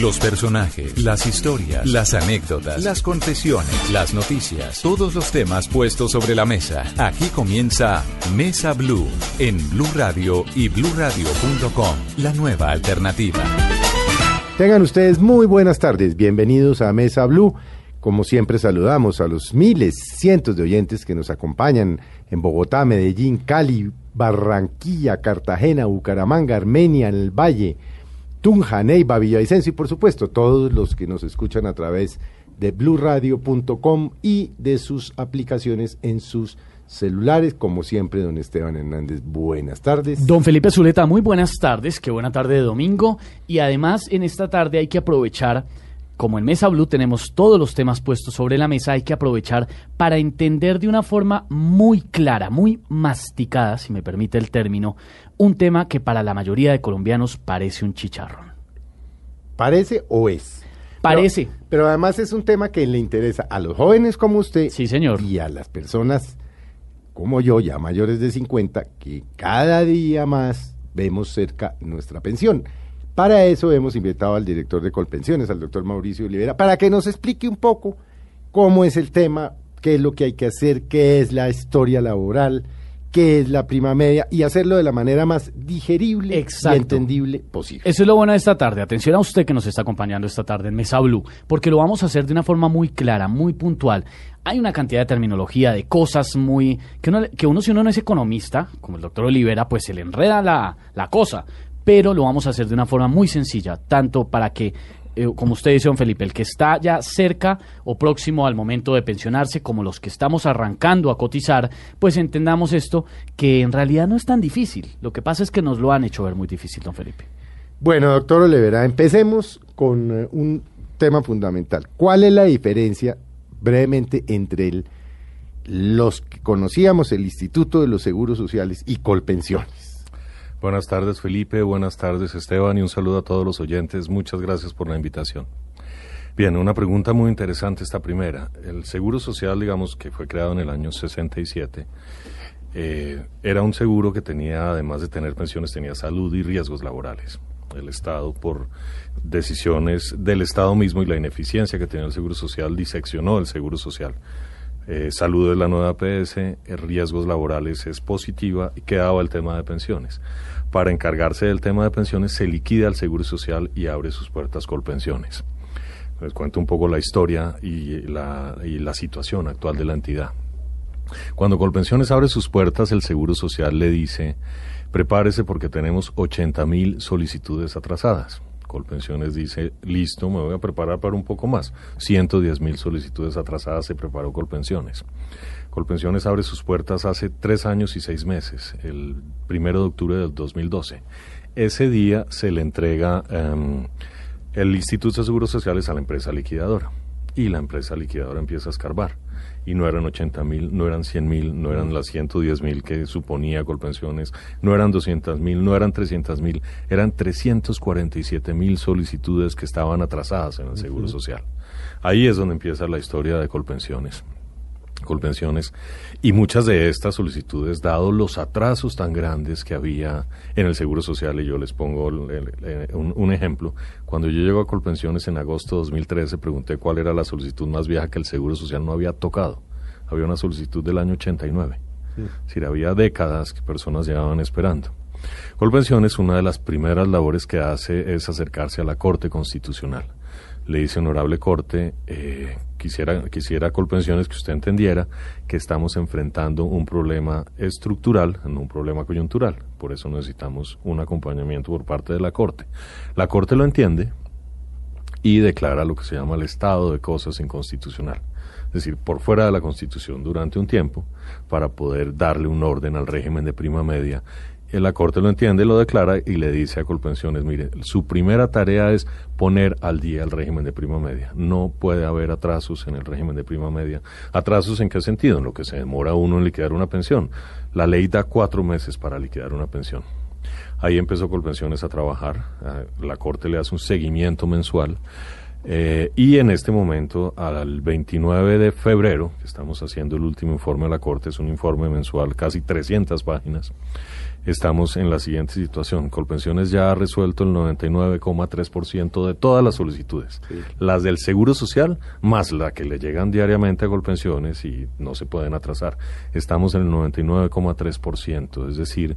Los personajes, las historias, las anécdotas, las confesiones, las noticias, todos los temas puestos sobre la mesa. Aquí comienza Mesa Blue en Blue Radio y bluradio.com, la nueva alternativa. Tengan ustedes muy buenas tardes, bienvenidos a Mesa Blue. Como siempre saludamos a los miles, cientos de oyentes que nos acompañan en Bogotá, Medellín, Cali, Barranquilla, Cartagena, Bucaramanga, Armenia, en el Valle, Tunja, Neiva, Villavicencio y por supuesto todos los que nos escuchan a través de bluradio.com y de sus aplicaciones en sus celulares. Como siempre, don Esteban Hernández, buenas tardes. Don Felipe Zuleta, muy buenas tardes, qué buena tarde de domingo. Y además en esta tarde hay que aprovechar, como en Mesa Blue tenemos todos los temas puestos sobre la mesa, hay que aprovechar para entender de una forma muy clara, muy masticada, si me permite el término, un tema que para la mayoría de colombianos parece un chicharrón. ¿Parece o es? Parece. Pero, pero, además es un tema que le interesa a los jóvenes como usted sí, señor. y a las personas como yo, ya mayores de 50, que cada día más vemos cerca nuestra pensión. Para eso hemos invitado al director de Colpensiones, al doctor Mauricio Olivera, para que nos explique un poco cómo es el tema, qué es lo que hay que hacer, qué es la historia laboral, qué es la prima media y hacerlo de la manera más digerible Exacto. y entendible posible. Eso es lo bueno de esta tarde. Atención a usted que nos está acompañando esta tarde en Mesa Blue, porque lo vamos a hacer de una forma muy clara, muy puntual. Hay una cantidad de terminología, de cosas muy... que uno, que uno si uno no es economista, como el doctor Olivera, pues se le enreda la, la cosa. Pero lo vamos a hacer de una forma muy sencilla, tanto para que como usted dice, don Felipe, el que está ya cerca o próximo al momento de pensionarse, como los que estamos arrancando a cotizar, pues entendamos esto, que en realidad no es tan difícil. Lo que pasa es que nos lo han hecho ver muy difícil, don Felipe. Bueno, doctor Olivera, empecemos con uh, un tema fundamental. ¿Cuál es la diferencia, brevemente, entre los que conocíamos el Instituto de los Seguros Sociales y Colpensiones? Buenas tardes Felipe, buenas tardes Esteban y un saludo a todos los oyentes. Muchas gracias por la invitación. Bien, una pregunta muy interesante esta primera. El Seguro Social, digamos, que fue creado en el año 67, eh, era un seguro que tenía, además de tener pensiones, tenía salud y riesgos laborales. El Estado, por decisiones del Estado mismo y la ineficiencia que tenía el Seguro Social, diseccionó el Seguro Social. Eh, salud la nueva APS, eh, riesgos laborales es positiva y quedaba el tema de pensiones. Para encargarse del tema de pensiones se liquida el Seguro Social y abre sus puertas Colpensiones. Les cuento un poco la historia y la, y la situación actual de la entidad. Cuando Colpensiones abre sus puertas, el Seguro Social le dice, prepárese porque tenemos 80 mil solicitudes atrasadas. Colpensiones dice, listo, me voy a preparar para un poco más. 110 mil solicitudes atrasadas se preparó Colpensiones. Colpensiones abre sus puertas hace tres años y seis meses, el primero de octubre del 2012. Ese día se le entrega um, el Instituto de Seguros Sociales a la empresa liquidadora y la empresa liquidadora empieza a escarbar. Y no eran 80 mil, no eran 100 mil, no eran las 110 mil que suponía Colpensiones, no eran 200 mil, no eran 300 mil, eran 347 mil solicitudes que estaban atrasadas en el Seguro uh -huh. Social. Ahí es donde empieza la historia de Colpensiones. Colpensiones y muchas de estas solicitudes, dado los atrasos tan grandes que había en el Seguro Social, y yo les pongo el, el, el, un, un, ejemplo, cuando yo llego a Colpensiones en agosto de 2013, pregunté cuál era la solicitud más vieja que el Seguro Social no había tocado. Había una solicitud del año 89. Sí. Es decir, había décadas que personas llevaban esperando. Colpensiones, una de las primeras labores que hace es acercarse a la Corte Constitucional le dice honorable corte, eh, quisiera, quisiera Colpensiones que usted entendiera que estamos enfrentando un problema estructural, no un problema coyuntural. Por eso necesitamos un acompañamiento por parte de la corte. La corte lo entiende y declara lo que se llama el estado de cosas inconstitucional. Es decir, por fuera de la Constitución durante un tiempo, para poder darle un orden al régimen de prima media la Corte lo entiende, lo declara y le dice a Colpensiones, mire, su primera tarea es poner al día el régimen de prima media. No puede haber atrasos en el régimen de prima media. ¿Atrasos en qué sentido? En lo que se demora uno en liquidar una pensión. La ley da cuatro meses para liquidar una pensión. Ahí empezó Colpensiones a trabajar. La Corte le hace un seguimiento mensual. Eh, y en este momento, al 29 de febrero, estamos haciendo el último informe de la Corte, es un informe mensual, casi 300 páginas, estamos en la siguiente situación. Colpensiones ya ha resuelto el 99,3% de todas las solicitudes. Las del Seguro Social, más la que le llegan diariamente a Colpensiones y no se pueden atrasar. Estamos en el 99,3%, es decir,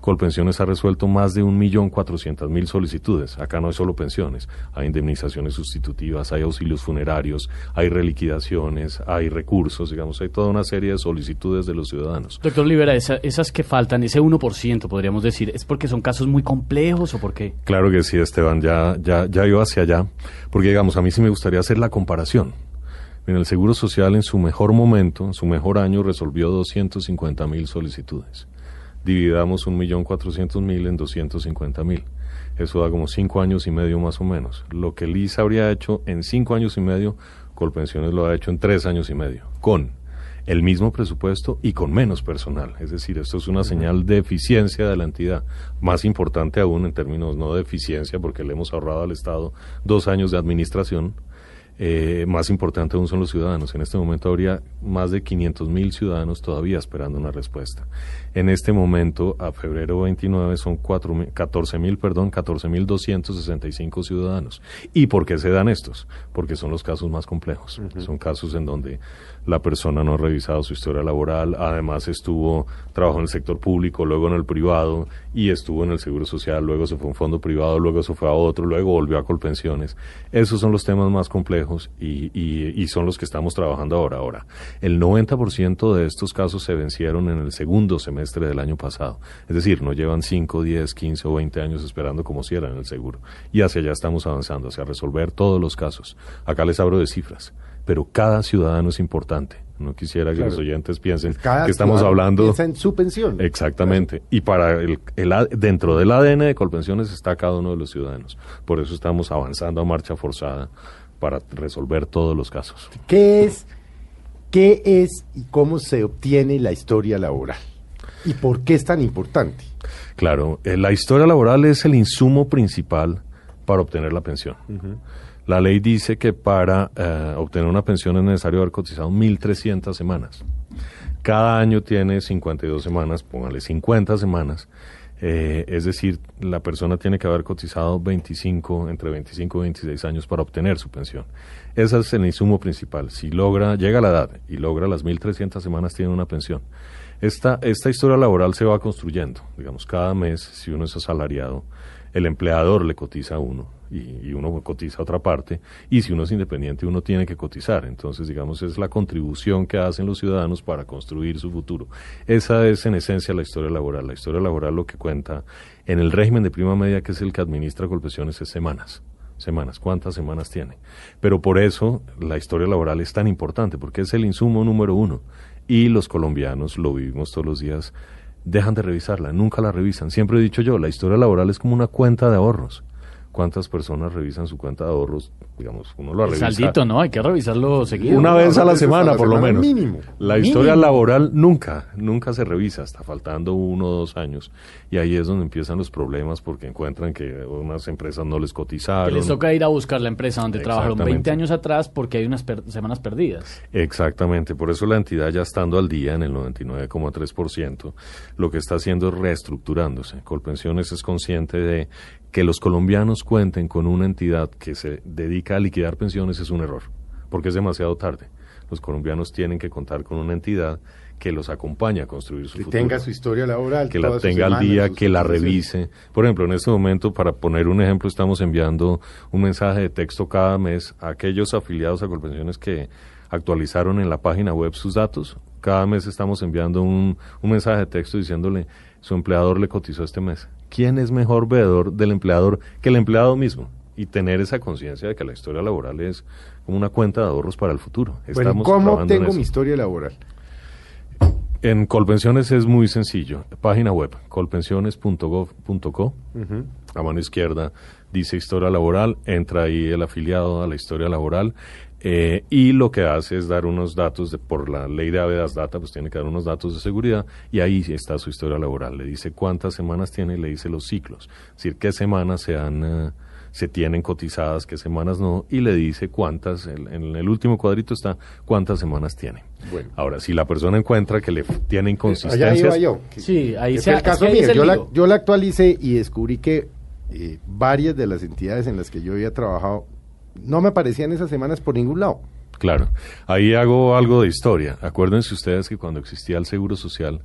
Colpensiones ha resuelto más de 1.400.000 solicitudes. Acá no hay solo pensiones, hay indemnizaciones sustitutivas, hay auxilios funerarios, hay reliquidaciones, hay recursos, digamos, hay toda una serie de solicitudes de los ciudadanos. Doctor Olivera, esa- esas que faltan, ese 1%, podríamos decir, ¿es porque son casos muy complejos o por qué? Claro que sí, Esteban, ya, ya, ya iba hacia allá, porque digamos, a mí sí me gustaría hacer la comparación. Mira, el Seguro Social en su mejor momento, en su mejor año, resolvió 250 mil solicitudes. Dividamos 1.400.000 en 250.000. Eso da como cinco años y medio más o menos. Lo que el ISA habría hecho en cinco años y medio, Colpensiones lo ha hecho en tres años y medio, con el mismo presupuesto y con menos personal. Es decir, esto es una señal de eficiencia de la entidad. Más importante aún en términos no de eficiencia, porque le hemos ahorrado al Estado dos años de administración. Eh, más importante aún son los ciudadanos. En este momento habría más de 500 mil ciudadanos todavía esperando una respuesta. En este momento, a febrero 29, son 4 mil- 14 mil, perdón, 14 mil 265 ciudadanos. ¿Y por qué se dan estos? Porque son los casos más complejos. Son casos en donde la persona no ha revisado su historia laboral, además estuvo, trabajó en el sector público, luego en el privado y estuvo en el seguro social, luego se fue a un fondo privado, luego se fue a otro, luego volvió a Colpensiones. Esos son los temas más complejos y, y- y son los que estamos trabajando ahora. Ahora, el 90% de estos casos se vencieron en el segundo semestre del año pasado. Es decir, no llevan 5, 10, 15 o 20 años esperando como si era en el seguro. Y hacia allá estamos avanzando, hacia resolver todos los casos. Acá les hablo de cifras, pero cada ciudadano es importante. No quisiera que Claro. los oyentes piensen Cada que estamos hablando... piensa en su pensión. Exactamente. Y para el, el dentro del ADN de Colpensiones está cada uno de los ciudadanos. Por eso estamos avanzando a marcha forzada para resolver todos los casos. ¿Qué es, qué es y cómo se obtiene la historia laboral? ¿Y por qué es tan importante? Claro, eh, la historia laboral es el insumo principal para obtener la pensión. La ley dice que para eh, obtener una pensión es necesario haber cotizado 1.300 semanas. Cada año tiene 52 semanas, póngale 50 semanas. Eh, es decir, la persona tiene que haber cotizado 25, entre 25 y 26 años para obtener su pensión. Ese es el insumo principal. Si logra, llega a la edad y logra las 1.300 semanas, tiene una pensión. Esta, esta historia laboral se va construyendo. Digamos, cada mes, si uno es asalariado, el empleador le cotiza a uno y, uno cotiza a otra parte. Y si uno es independiente, uno tiene que cotizar. Entonces, digamos, es la contribución que hacen los ciudadanos para construir su futuro. Esa es, en esencia, la historia laboral. La historia laboral lo que cuenta en el régimen de prima media, que es el que administra Colpensiones, es semanas semanas, cuántas semanas tiene. Pero por eso la historia laboral es tan importante, porque es el insumo número uno. Y los colombianos, lo vivimos todos los días, dejan de revisarla, nunca la revisan. Siempre he dicho yo, la historia laboral es como una cuenta de ahorros. ¿Cuántas personas revisan su cuenta de ahorros? Digamos, uno lo revisa. saldito, ¿no? Hay que revisarlo seguido. Una vez a la a semana, la por lo menos. mínimo. La Mínimo. historia laboral nunca, nunca se revisa, está faltando uno o dos años. Y ahí es donde empiezan los problemas porque encuentran que unas empresas no les Que cotizaron. les toca ir a buscar la empresa donde trabajaron Exactamente. 20 años atrás porque hay unas per- semanas perdidas. Exactamente, por eso la entidad ya estando al día en el 99,3%, lo que está haciendo es reestructurándose. Colpensiones es consciente de que los colombianos cuenten con una entidad que se dedica a liquidar pensiones es un error, porque es demasiado tarde. Los colombianos tienen que contar con una entidad que los acompañe a construir su Que futuro tenga su historia laboral. que la tenga al día, que la revise. Por ejemplo, en este momento, para poner un ejemplo, estamos enviando un mensaje de texto cada mes a aquellos afiliados a Colpensiones que actualizaron en la página web sus datos. Cada mes estamos enviando un, un mensaje de texto diciéndole su empleador le cotizó este mes. ¿Quién es mejor veedor del empleador que el empleado mismo? Y tener esa conciencia de que la historia laboral es como una cuenta de ahorros para el futuro. Bueno, ¿cómo trabajando en tengo eso. mi historia laboral? En Colpensiones es muy sencillo. Página web, colpensiones.gov.co. A mano izquierda dice historia laboral, entra ahí el afiliado a la historia laboral eh, y lo que hace es dar unos datos, de, por la ley de Avedas Data, pues tiene que dar unos datos de seguridad y ahí está su historia laboral. Le dice cuántas semanas tiene y le dice los ciclos. Es decir, qué semanas se han... eh, se tienen cotizadas, qué semanas no, y le dice cuántas, en el último cuadrito está cuántas semanas tiene. Bueno. Ahora, si la persona encuentra que le tiene Allá inconsistencias, iba yo. que- Sí, ahí se el caso es que ahí mío. la, yo la actualicé y descubrí que eh, varias de las entidades en las que yo había trabajado no me aparecían esas semanas por ningún lado. Claro, ahí hago algo de historia. Acuérdense ustedes que cuando existía el Seguro Social,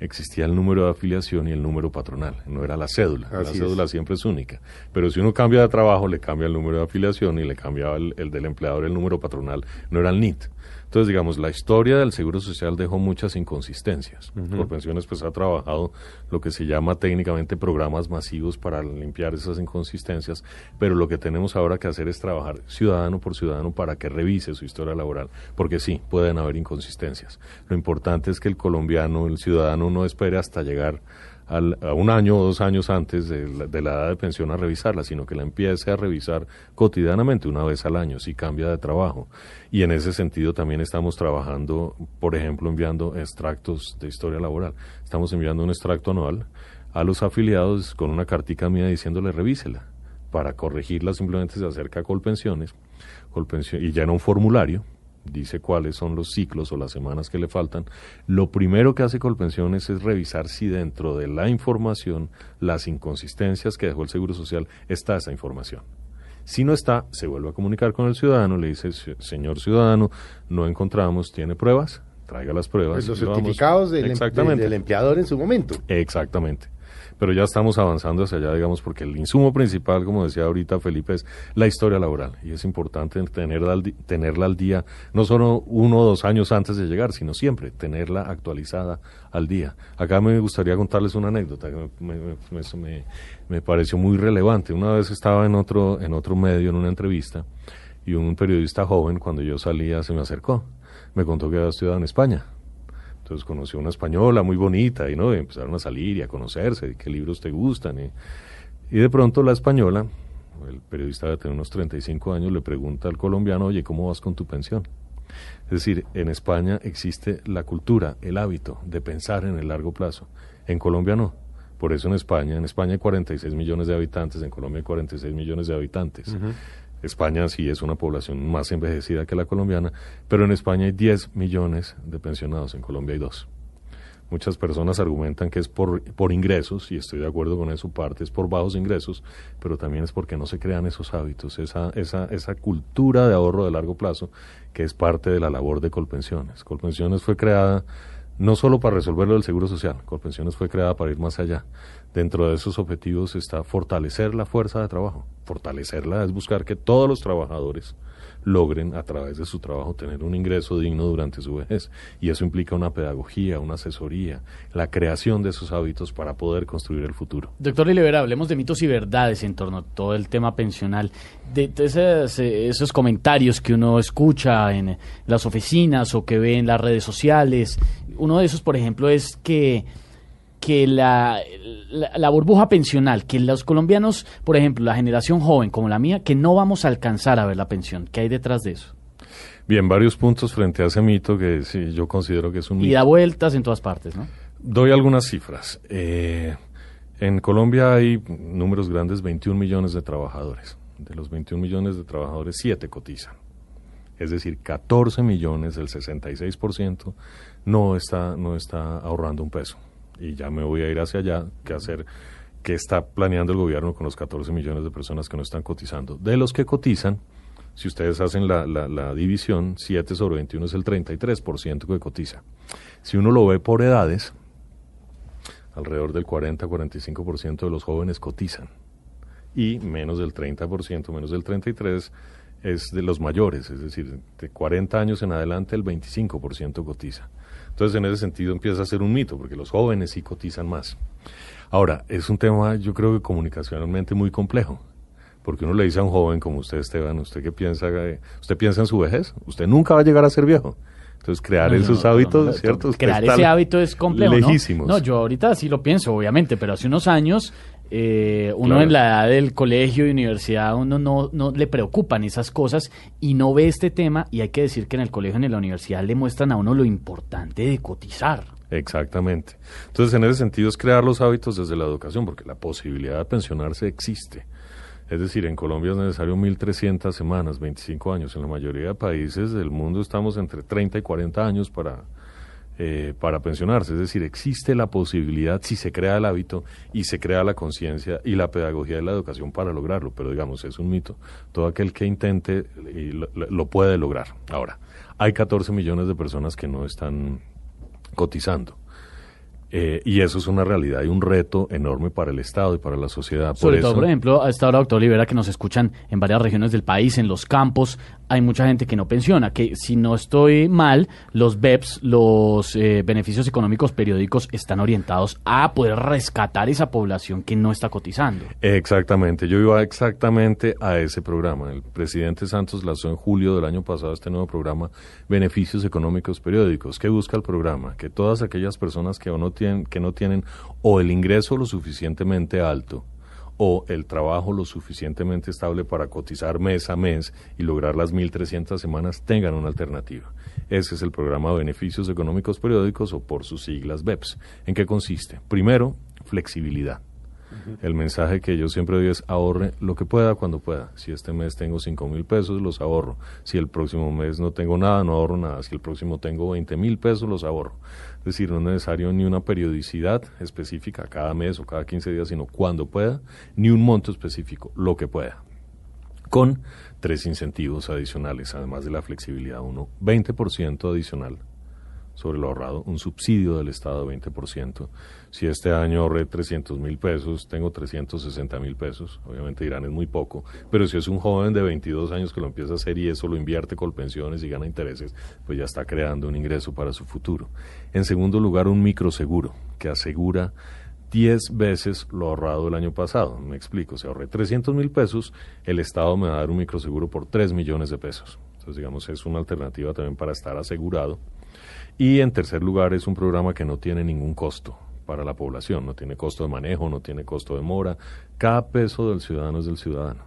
existía el número de afiliación y el número patronal, no era la cédula. la es. cédula siempre es única. Pero si uno cambia de trabajo, le cambia el número de afiliación y le cambiaba el, el del empleador el número patronal, no era el NIT. Entonces, digamos, la historia del Seguro Social dejó muchas inconsistencias. Por pensiones, pues ha trabajado lo que se llama técnicamente programas masivos para limpiar esas inconsistencias, pero lo que tenemos ahora que hacer es trabajar ciudadano por ciudadano para que revise su historia laboral, porque sí, pueden haber inconsistencias. Lo importante es que el colombiano, el ciudadano, no espere hasta llegar al- a un año o dos años antes de la, de la edad de pensión a revisarla, sino que la empiece a revisar cotidianamente, una vez al año, si cambia de trabajo. Y en ese sentido también estamos trabajando, por ejemplo, enviando extractos de historia laboral. Estamos enviando un extracto anual a los afiliados con una cartica mía diciéndole revísela. Para corregirla simplemente se acerca a Colpensiones Colpensión, y llena un formulario dice cuáles son los ciclos o las semanas que le faltan, lo primero que hace Colpensiones es revisar si dentro de la información, las inconsistencias que dejó el Seguro Social, está esa información. Si no está, se vuelve a comunicar con el ciudadano, le dice, "Se- señor ciudadano, no encontramos, ¿tiene pruebas? Traiga las pruebas. Pues los certificados del, em- Exactamente. del empleador en su momento. Exactamente. Pero ya estamos avanzando hacia allá, digamos, porque el insumo principal, como decía ahorita Felipe, es la historia laboral. Y es importante tenerla al, tenerla al día, no solo uno o dos años antes de llegar, sino siempre tenerla actualizada al día. Acá me gustaría contarles una anécdota que me pareció muy relevante. Una vez estaba en otro, en otro medio, en una entrevista, y un periodista joven, cuando yo salía, se me acercó. Me contó que había estudiado en España. Entonces conoció una española muy bonita y no y empezaron a salir y a conocerse, qué libros te gustan. Y, y de pronto la española, el periodista debe tener unos 35 años, le pregunta al colombiano, oye, ¿cómo vas con tu pensión? Es decir, en España existe la cultura, el hábito de pensar en el largo plazo. En Colombia no. Por eso en España, en España hay 46 millones de habitantes, en Colombia hay 46 millones de habitantes. España sí es una población más envejecida que la colombiana, pero en España hay 10 millones de pensionados, en Colombia hay dos. Muchas personas argumentan que es por, por ingresos, y estoy de acuerdo con eso, parte es por bajos ingresos, pero también es porque no se crean esos hábitos, esa, esa, esa cultura de ahorro de largo plazo, que es parte de la labor de Colpensiones. Colpensiones fue creada no solo para resolver lo del seguro social, Colpensiones fue creada para ir más allá. Dentro de esos objetivos está fortalecer la fuerza de trabajo. Fortalecerla es buscar que todos los trabajadores logren a través de su trabajo tener un ingreso digno durante su vejez. Y eso implica una pedagogía, una asesoría, la creación de esos hábitos para poder construir el futuro. Doctor Olivera, hablemos de mitos y verdades en torno a todo el tema pensional. De, de esas, eh, esos comentarios que uno escucha en las oficinas o que ve en las redes sociales. Uno de esos, por ejemplo, es que, que la, la, la burbuja pensional, que los colombianos, por ejemplo, la generación joven como la mía, que no vamos a alcanzar a ver la pensión. ¿Qué hay detrás de eso? Bien, varios puntos frente a ese mito que sí, yo considero que es un Y mito. da vueltas en todas partes, ¿no? Doy algunas cifras. Eh, en Colombia hay números grandes, 21 millones de trabajadores. De los 21 millones de trabajadores, 7 cotizan. Es decir, 14 millones, el 66%, no está, no está ahorrando un peso. Y ya me voy a ir hacia allá, que hacer, qué está planeando el gobierno con los 14 millones de personas que no están cotizando. De los que cotizan, si ustedes hacen la, la, la división, 7 sobre 21 es el 33% que cotiza. Si uno lo ve por edades, alrededor del 40-45% de los jóvenes cotizan y menos del 30%, menos del 33% es de los mayores, es decir, de 40 años en adelante el 25% cotiza. Entonces en ese sentido empieza a ser un mito, porque los jóvenes sí cotizan más. Ahora, es un tema yo creo que comunicacionalmente muy complejo, porque uno le dice a un joven como usted, Esteban, ¿usted qué piensa? eh? ¿Usted piensa en su vejez? Usted nunca va a llegar a ser viejo. Entonces, crear No, esos no, hábitos, no, ¿cierto? Crear ese hábito es complejo. No, yo ahorita sí lo pienso, obviamente, pero hace unos años eh, uno Claro. en la edad del colegio y universidad, uno no, no le preocupan esas cosas y no ve este tema y hay que decir que en el colegio y en la universidad le muestran a uno lo importante de cotizar. Exactamente. Entonces, en ese sentido es crear los hábitos desde la educación, porque la posibilidad de pensionarse existe. Es decir, en Colombia es necesario 1.300 semanas, 25 años. En la mayoría de países del mundo estamos entre 30 y 40 años para, eh, para pensionarse. Es decir, existe la posibilidad si se crea el hábito y se crea la conciencia y la pedagogía de la educación para lograrlo. Pero digamos, es un mito. Todo aquel que intente y lo, lo puede lograr. Ahora, hay 14 millones de personas que no están cotizando. Eh, y eso es una realidad y un reto enorme para el Estado y para la sociedad. Sobre por todo, eso, por ejemplo, a esta hora, doctor Olivera, que nos escuchan en varias regiones del país, en los campos, hay mucha gente que no pensiona, que si no estoy mal, los BEPS, los eh, beneficios económicos periódicos, están orientados a poder rescatar esa población que no está cotizando. Exactamente, yo iba exactamente a ese programa. El presidente Santos lanzó en julio del año pasado este nuevo programa Beneficios Económicos Periódicos. ¿Qué busca el programa? Que todas aquellas personas que, o no que no tienen o el ingreso lo suficientemente alto o el trabajo lo suficientemente estable para cotizar mes a mes y lograr las 1.300 semanas tengan una alternativa. Ese es el programa de Beneficios Económicos Periódicos o por sus siglas BEPS. ¿En qué consiste? Primero, flexibilidad. El mensaje que yo siempre doy es ahorre lo que pueda cuando pueda. Si este mes tengo cinco mil pesos, los ahorro. Si el próximo mes no tengo nada, no ahorro nada. Si el próximo tengo 20 mil pesos, los ahorro. Es decir, no es necesario ni una periodicidad específica cada mes o cada 15 días, sino cuando pueda, ni un monto específico, lo que pueda. Con tres incentivos adicionales, además de la flexibilidad. Uno, 20% adicional sobre lo ahorrado, un subsidio del Estado de 20%. Si este año ahorré 300 mil pesos, tengo 360 mil pesos. Obviamente dirán es muy poco, pero si es un joven de 22 años que lo empieza a hacer y eso lo invierte con pensiones y gana intereses, pues ya está creando un ingreso para su futuro. En segundo lugar, un microseguro que asegura 10 veces lo ahorrado el año pasado. Me explico, si ahorré 300 mil pesos, el Estado me va a dar un microseguro por 3 millones de pesos. Entonces, digamos, es una alternativa también para estar asegurado. Y en tercer lugar, es un programa que no tiene ningún costo para la población, no tiene costo de manejo, no tiene costo de mora. Cada peso del ciudadano es del ciudadano.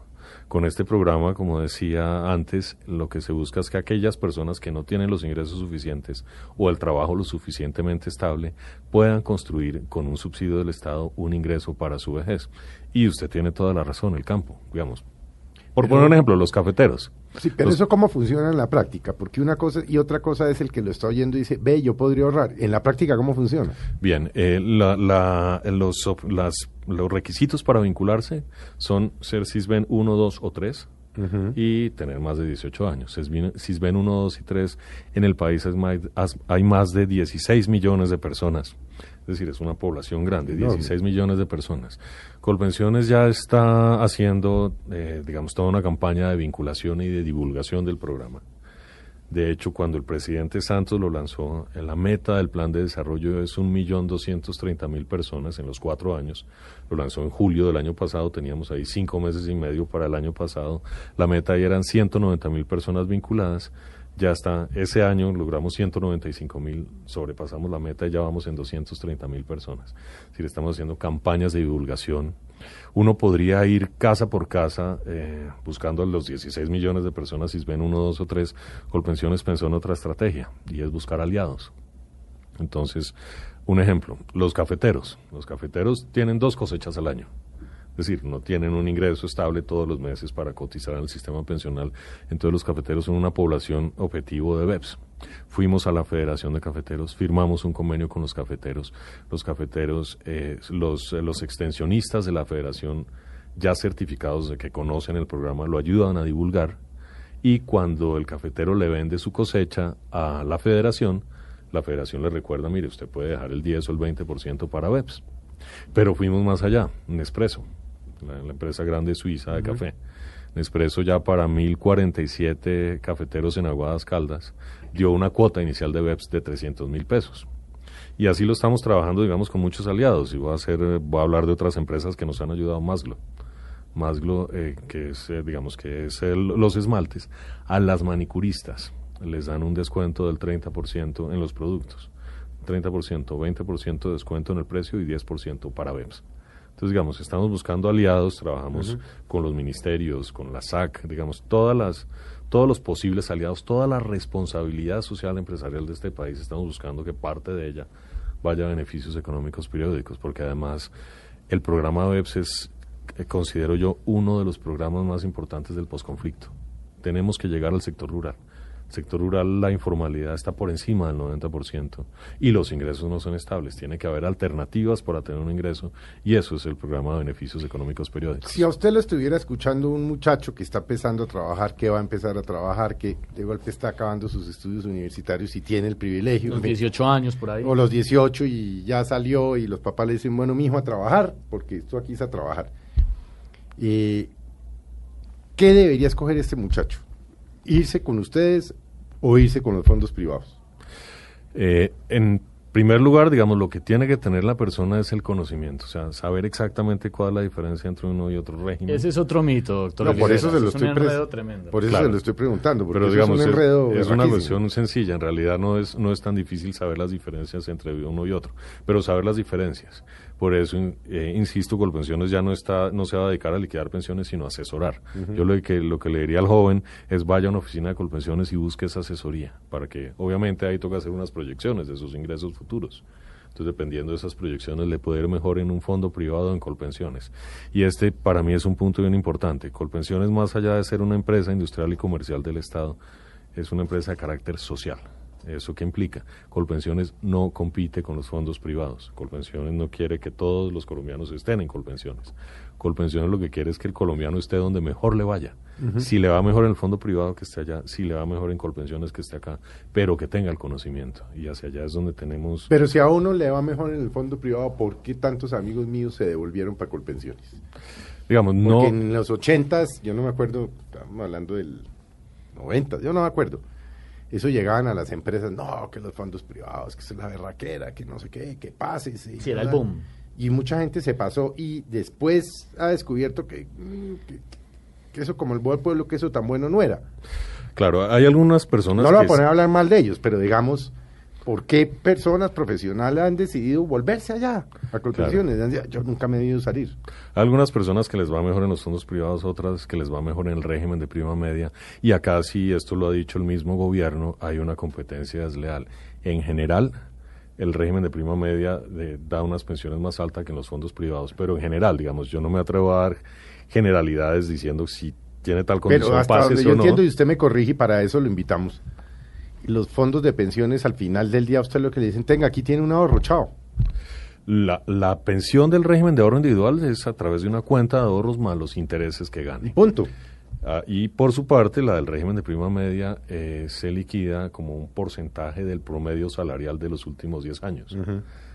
Con este programa, como decía antes, lo que se busca es que aquellas personas que no tienen los ingresos suficientes o el trabajo lo suficientemente estable puedan construir con un subsidio del Estado un ingreso para su vejez. Y usted tiene toda la razón, el campo, digamos. Por poner un ejemplo, los cafeteros. Sí, pero Los- eso cómo funciona en la práctica, porque una cosa y otra cosa es el que lo está oyendo y dice, ve, yo podría ahorrar. En la práctica, ¿cómo funciona? Bien, eh, la- la- los, las- los requisitos para vincularse son ser CISBEN 1, 2 o 3 y tener más de 18 años. CISBEN, CISBEN 1, 2 y 3 en el país es más- hay más de 16 millones de personas. Es decir, es una población grande, Enorme. 16 millones de personas. Colpensiones ya está haciendo, eh, digamos, toda una campaña de vinculación y de divulgación del programa. De hecho, cuando el presidente Santos lo lanzó, la meta del plan de desarrollo es 1.230.000 personas en los cuatro años. Lo lanzó en julio del año pasado, teníamos ahí cinco meses y medio para el año pasado. La meta ahí eran 190.000 personas vinculadas. Ya está, ese año logramos 195.000, sobrepasamos la meta y ya vamos en 230.000 personas. Es decir, estamos haciendo campañas de divulgación. Uno podría ir casa por casa eh, buscando a los 16 millones de personas, si ven uno, dos o tres, Colpensiones pensó en otra estrategia y es buscar aliados. Entonces, un ejemplo, los cafeteros. Los cafeteros tienen dos cosechas al año. Es decir, no tienen un ingreso estable todos los meses para cotizar el sistema pensional. Entonces los cafeteros son una población objetivo de BEPS. Fuimos a la Federación de Cafeteros, firmamos un convenio con los cafeteros. Los cafeteros, eh, los, los extensionistas de la Federación, ya certificados de que conocen el programa, lo ayudan a divulgar. Y cuando el cafetero le vende su cosecha a la Federación, la Federación le recuerda, mire, usted puede dejar el 10 o el 20% para BEPS. Pero fuimos más allá, Nespresso, la, la empresa grande suiza de café. Nespresso ya para 1047 cafeteros en Aguadas Caldas dio una cuota inicial de BEPS de 300 mil pesos. Y así lo estamos trabajando, digamos, con muchos aliados. Y voy a, hacer, voy a hablar de otras empresas que nos han ayudado, Masglo. Masglo, eh, que es, eh, digamos, que es el- los esmaltes, a las manicuristas, les dan un descuento del 30% en los productos. 30%, 20% de descuento en el precio y 10% para BEPS. Entonces, digamos, estamos buscando aliados, trabajamos con los ministerios, con la SAC, digamos, todas las, todos los posibles aliados, toda la responsabilidad social empresarial de este país, estamos buscando que parte de ella vaya a beneficios económicos periódicos, porque además el programa BEPS es, eh, considero yo, uno de los programas más importantes del posconflicto. Tenemos que llegar al sector rural sector rural la informalidad está por encima del 90% y los ingresos no son estables. Tiene que haber alternativas para tener un ingreso y eso es el programa de beneficios económicos periódicos. Si a usted lo estuviera escuchando un muchacho que está empezando a trabajar, que va a empezar a trabajar, que de golpe está acabando sus estudios universitarios y tiene el privilegio. Los de- 18 años por ahí. O los 18 y ya salió y los papás le dicen, bueno, mi hijo a trabajar, porque esto aquí es a trabajar. Eh, ¿Qué debería escoger este muchacho? ¿Irse con ustedes o irse con los fondos privados? Eh, en primer lugar, digamos, lo que tiene que tener la persona es el conocimiento, o sea, saber exactamente cuál es la diferencia entre uno y otro régimen. Ese es otro mito, doctor. No, por eso se lo Es estoy un enredo tremendo. Por eso Claro. se lo estoy preguntando, porque Pero digamos, es un es, enredo es una berraquísimo. cuestión sencilla. En realidad no es, no es tan difícil saber las diferencias entre uno y otro, pero saber las diferencias. Por eso, eh, insisto, Colpensiones ya no está, no se va a dedicar a liquidar pensiones, sino a asesorar. Yo lo que, lo que le diría al joven es vaya a una oficina de Colpensiones y busque esa asesoría, para que, obviamente, ahí toca hacer unas proyecciones de sus ingresos futuros. Entonces, dependiendo de esas proyecciones, le puede ir mejor en un fondo privado o en Colpensiones. Y este, para mí, es un punto bien importante. Colpensiones, más allá de ser una empresa industrial y comercial del Estado, es una empresa de carácter social. ¿Eso qué implica? Colpensiones no compite con los fondos privados. Colpensiones no quiere que todos los colombianos estén en Colpensiones. Colpensiones lo que quiere es que el colombiano esté donde mejor le vaya. Si le va mejor en el fondo privado que esté allá, si le va mejor en Colpensiones que esté acá, pero que tenga el conocimiento. Y hacia allá es donde tenemos... Pero si a uno le va mejor en el fondo privado, ¿por qué tantos amigos míos se devolvieron para Colpensiones? digamos, Porque no... en los ochentas, yo no me acuerdo, estamos hablando del 90, yo no me acuerdo. Eso llegaban a las empresas, no, que los fondos privados, que es la berraquera, que no sé qué, que pase. Sí, era el boom. Y mucha gente se pasó y después ha descubierto que, mm, que, que eso como el buen pueblo, que eso tan bueno no era. Claro, hay algunas personas No lo voy a poner a hablar mal de ellos, pero digamos, ¿por qué personas profesionales han decidido volverse allá a Colpensiones? Yo nunca me he ido salir. Algunas personas que les va mejor en los fondos privados, otras que les va mejor en el régimen de prima media. Y acá sí, esto lo ha dicho el mismo gobierno, hay una competencia desleal. En general, el régimen de prima media de- da unas pensiones más altas que en los fondos privados, pero en general, digamos, yo no me atrevo a dar generalidades diciendo si tiene tal condición, Pero hasta donde yo no. entiendo, y usted me corrige, y para eso lo invitamos. Los fondos de pensiones, al final del día, a usted lo que le dicen, tenga, aquí tiene un ahorro, chao. La, la pensión del régimen de ahorro individual es a través de una cuenta de ahorros más los intereses que gane. Punto. Ah, y por su parte, la del régimen de prima media eh, se liquida como un porcentaje del promedio salarial de los últimos 10 años.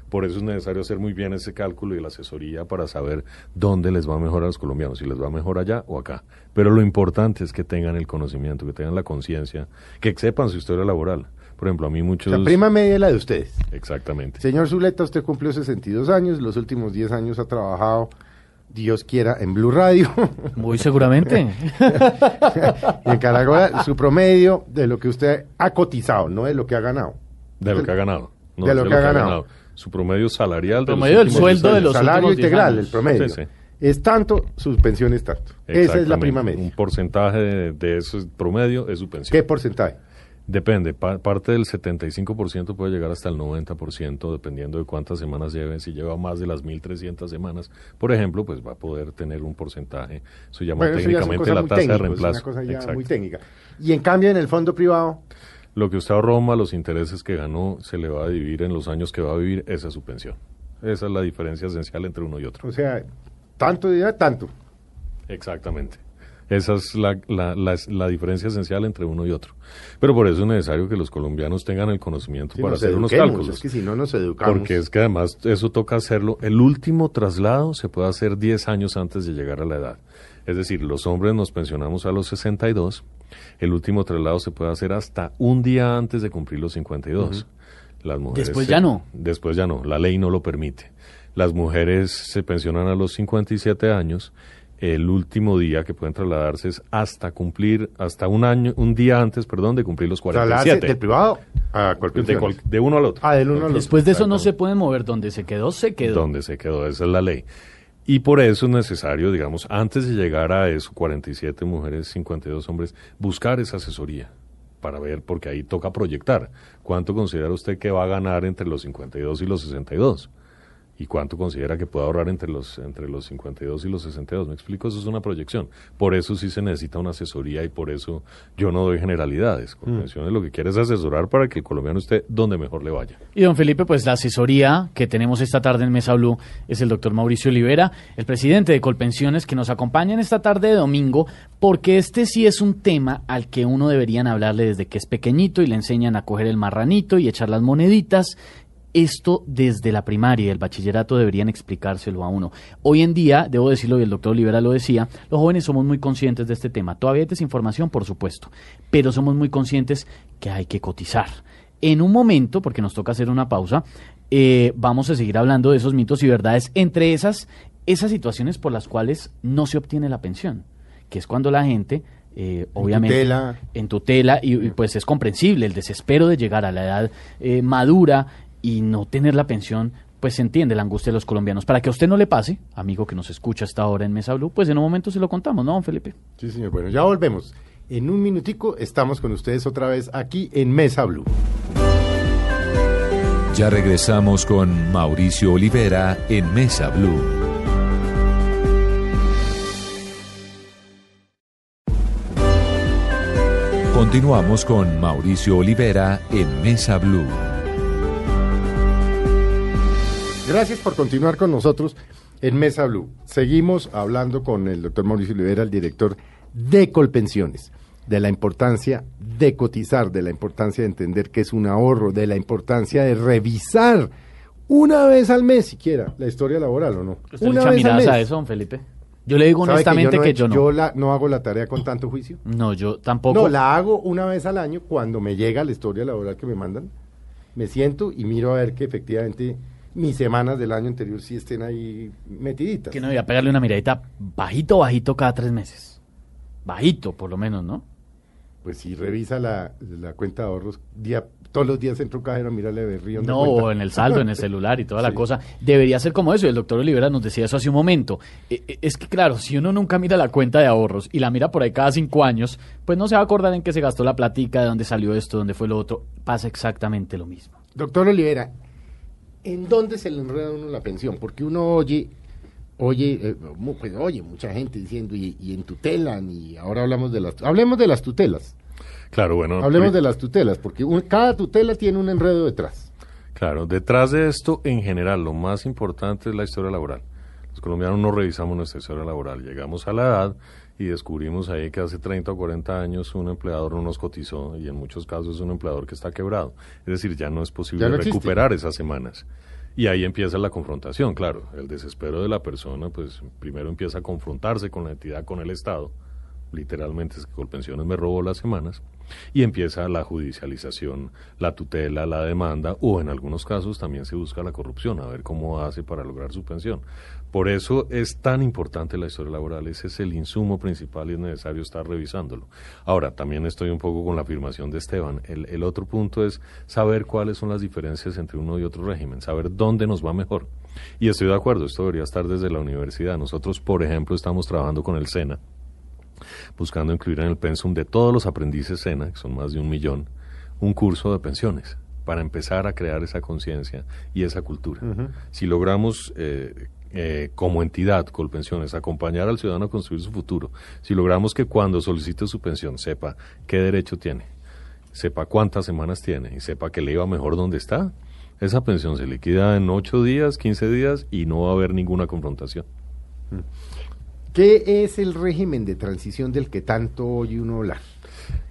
Por eso es necesario hacer muy bien ese cálculo y la asesoría para saber dónde les va mejor a los colombianos, si les va mejor allá o acá. Pero lo importante es que tengan el conocimiento, que tengan la conciencia, que sepan su historia laboral. Por ejemplo, a mí muchos... La prima media es la de ustedes. Exactamente. Señor Zuleta, usted cumplió 62 años, los últimos 10 años ha trabajado, Dios quiera, en Blue Radio. Muy seguramente. y en Caragola, su promedio de lo que usted ha cotizado, no de lo que ha ganado. De lo que ha ganado. De lo que ha ganado. Su promedio salarial. de los Promedio del sueldo 10 de los salario últimos 10 integral, años. el promedio. Sí, sí. Es tanto, sus pensiones tanto. Esa es la prima media. Un porcentaje de, de ese promedio es su pensión. ¿Qué porcentaje? Depende, pa- parte del 75% puede llegar hasta el 90%, dependiendo de cuántas semanas lleve. Si lleva más de las 1.300 semanas, por ejemplo, pues va a poder tener un porcentaje. Eso llama Bueno, eso ya son técnicamente la tasa de técnicas, es reemplazo. una cosa ya Exacto. muy técnica. Y en cambio, en el fondo privado, Lo que usted ahorró más los intereses que ganó se le va a dividir en los años que va a vivir, esa es su pensión. Esa es la diferencia esencial entre uno y otro. o sea, tanto dinero, tanto. Exactamente. Esa es la, la, la, la diferencia esencial entre uno y otro. Pero por eso es necesario que los colombianos tengan el conocimiento para hacer unos cálculos. Es que si no nos educamos. Porque es que además eso toca hacerlo. El último traslado se puede hacer 10 años antes de llegar a la edad. Es decir, los hombres nos pensionamos a los 62. El último traslado se puede hacer hasta un día antes de cumplir los 52. Las mujeres Después se- ya no. Después ya no. La ley no lo permite. Las mujeres se pensionan a los 57 años el último día que pueden trasladarse es hasta cumplir, hasta un año, un día antes, perdón, de cumplir los Trasladarse 47. del privado a de, cual- de uno al otro. Ah, del uno al otro. Después de eso no se pueden mover. Donde se quedó, se quedó. donde se quedó, esa es la ley. Y por eso es necesario, digamos, antes de llegar a eso, 47 mujeres, 52 hombres, buscar esa asesoría para ver, porque ahí toca proyectar. Cuánto considera usted que va a ganar entre los 52 y los 62 y cuánto considera que puede ahorrar entre los entre los 52 y los 62. Me explico, eso es una proyección. Por eso sí se necesita una asesoría y por eso yo no doy generalidades. Convenciones lo que quiere es asesorar para que el colombiano esté donde mejor le vaya. Y don Felipe, pues la asesoría que tenemos esta tarde en Mesa Blue es el doctor Mauricio Olivera, el presidente de Colpensiones, que nos acompaña en esta tarde de domingo, porque este sí es un tema al que uno deberían hablarle desde que es pequeñito y le enseñan a coger el marranito y echar las moneditas. Esto desde la primaria y el bachillerato deberían explicárselo a uno. Hoy en día, debo decirlo y el doctor Olivera lo decía, los jóvenes somos muy conscientes de este tema. Todavía hay desinformación, por supuesto, pero somos muy conscientes que hay que cotizar. En un momento, porque nos toca hacer una pausa, eh, vamos a seguir hablando de esos mitos y verdades, entre esas, esas situaciones por las cuales no se obtiene la pensión, que es cuando la gente, eh, obviamente, tutela. en tutela, y, y, pues es comprensible el desespero de llegar a la edad eh, madura y no tener la pensión, pues se entiende la angustia de los colombianos. Para que a usted no le pase, amigo que nos escucha hasta ahora en Mesa Blue, pues en un momento se lo contamos, ¿no, don Felipe? Sí, señor. Bueno, ya volvemos. En un minutico estamos con ustedes otra vez aquí en Mesa Blue. Ya regresamos con Mauricio Olivera en Mesa Blue. Continuamos con Mauricio Olivera en Mesa Blue. Gracias por continuar con nosotros en Mesa Blue. Seguimos hablando con el doctor Mauricio Olivera, el director de Colpensiones, de la importancia de cotizar, de la importancia de entender que es un ahorro, de la importancia de revisar una vez al mes siquiera la historia laboral o no. ¿Usted una le echa vez al miradas mes. a eso, don Felipe? Yo le digo ¿Sabe honestamente no que he- yo no. Yo la- no hago la tarea con tanto juicio. No, yo tampoco. No, la hago una vez al año cuando me llega la historia laboral que me mandan. Me siento y miro a ver que efectivamente mis semanas del año anterior sí estén ahí metiditas. Que no voy a pegarle una miradita bajito, bajito cada tres meses. Bajito, por lo menos, ¿no? Pues si revisa la, la cuenta de ahorros, día, todos los días un cajero a mirarle de río. No, o en el saldo, en el celular y toda la Sí. cosa. Debería ser como eso. y El doctor Olivera nos decía eso hace un momento. E- e- Es que, claro, si uno nunca mira la cuenta de ahorros y la mira por ahí cada cinco años, pues no se va a acordar en qué se gastó la platica, de dónde salió esto, dónde fue lo otro. Pasa exactamente lo mismo. Doctor Olivera, ¿en dónde se le enreda uno la pensión? Porque uno oye, oye, eh, pues oye, mucha gente diciendo, y, y en tutelan, y ahora hablamos de las, hablemos de las tutelas, Claro, bueno. hablemos de las tutelas, porque un- cada tutela tiene un enredo detrás. Claro, detrás de esto, en general, lo más importante es la historia laboral. Los colombianos no revisamos nuestra historia laboral. Llegamos a la edad y descubrimos ahí que hace 30 o 40 años un empleador no nos cotizó y en muchos casos es un empleador que está quebrado. Es decir, ya no es posible existe. recuperar esas semanas. Y ahí empieza la confrontación, claro. El desespero de la persona, pues primero empieza a confrontarse con la entidad, con el Estado. Literalmente es que Colpensiones me robó las semanas. Y empieza la judicialización, la tutela, la demanda, o en algunos casos también se busca la corrupción, a ver cómo hace para lograr su pensión. Por eso es tan importante la historia laboral, ese es el insumo principal y es necesario estar revisándolo. Ahora, también estoy un poco con la afirmación de Esteban. El, el otro punto es saber cuáles son las diferencias entre uno y otro régimen, saber dónde nos va mejor. Y estoy de acuerdo, esto debería estar desde la universidad. Nosotros, por ejemplo, estamos trabajando con el SENA, buscando incluir en el pensum de todos los aprendices SENA, que son más de un millón, un curso de pensiones para empezar a crear esa conciencia y esa cultura. Si logramos eh, eh, como entidad, Colpensiones, acompañar al ciudadano a construir su futuro, si logramos que cuando solicite su pensión sepa qué derecho tiene, sepa cuántas semanas tiene y sepa que le iba mejor donde está, esa pensión se liquida en 8 días, 15 días y no va a haber ninguna confrontación. ¿Qué es el régimen de transición del que tanto oye uno hablar?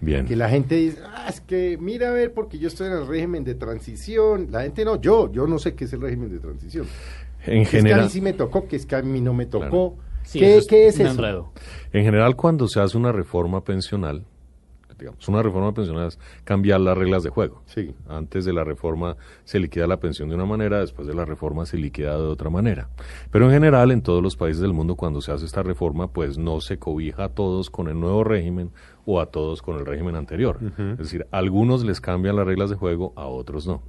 Bien. Que la gente dice, ah, es que mira a ver, porque yo estoy en el régimen de transición. La gente no, yo, yo no sé qué es el régimen de transición. En Es que a general, mí sí me tocó, que es que a mí no me tocó. Sí, ¿Qué, qué es un eso? enredo. En general, cuando se hace una reforma pensional, digamos. Una reforma pensional es cambiar las reglas de juego. Sí. Antes de la reforma se liquida la pensión de una manera, después de la reforma se liquida de otra manera. Pero en general, en todos los países del mundo, cuando se hace esta reforma, pues no se cobija a todos con el nuevo régimen o a todos con el régimen anterior. Es decir, a algunos les cambian las reglas de juego, a otros no.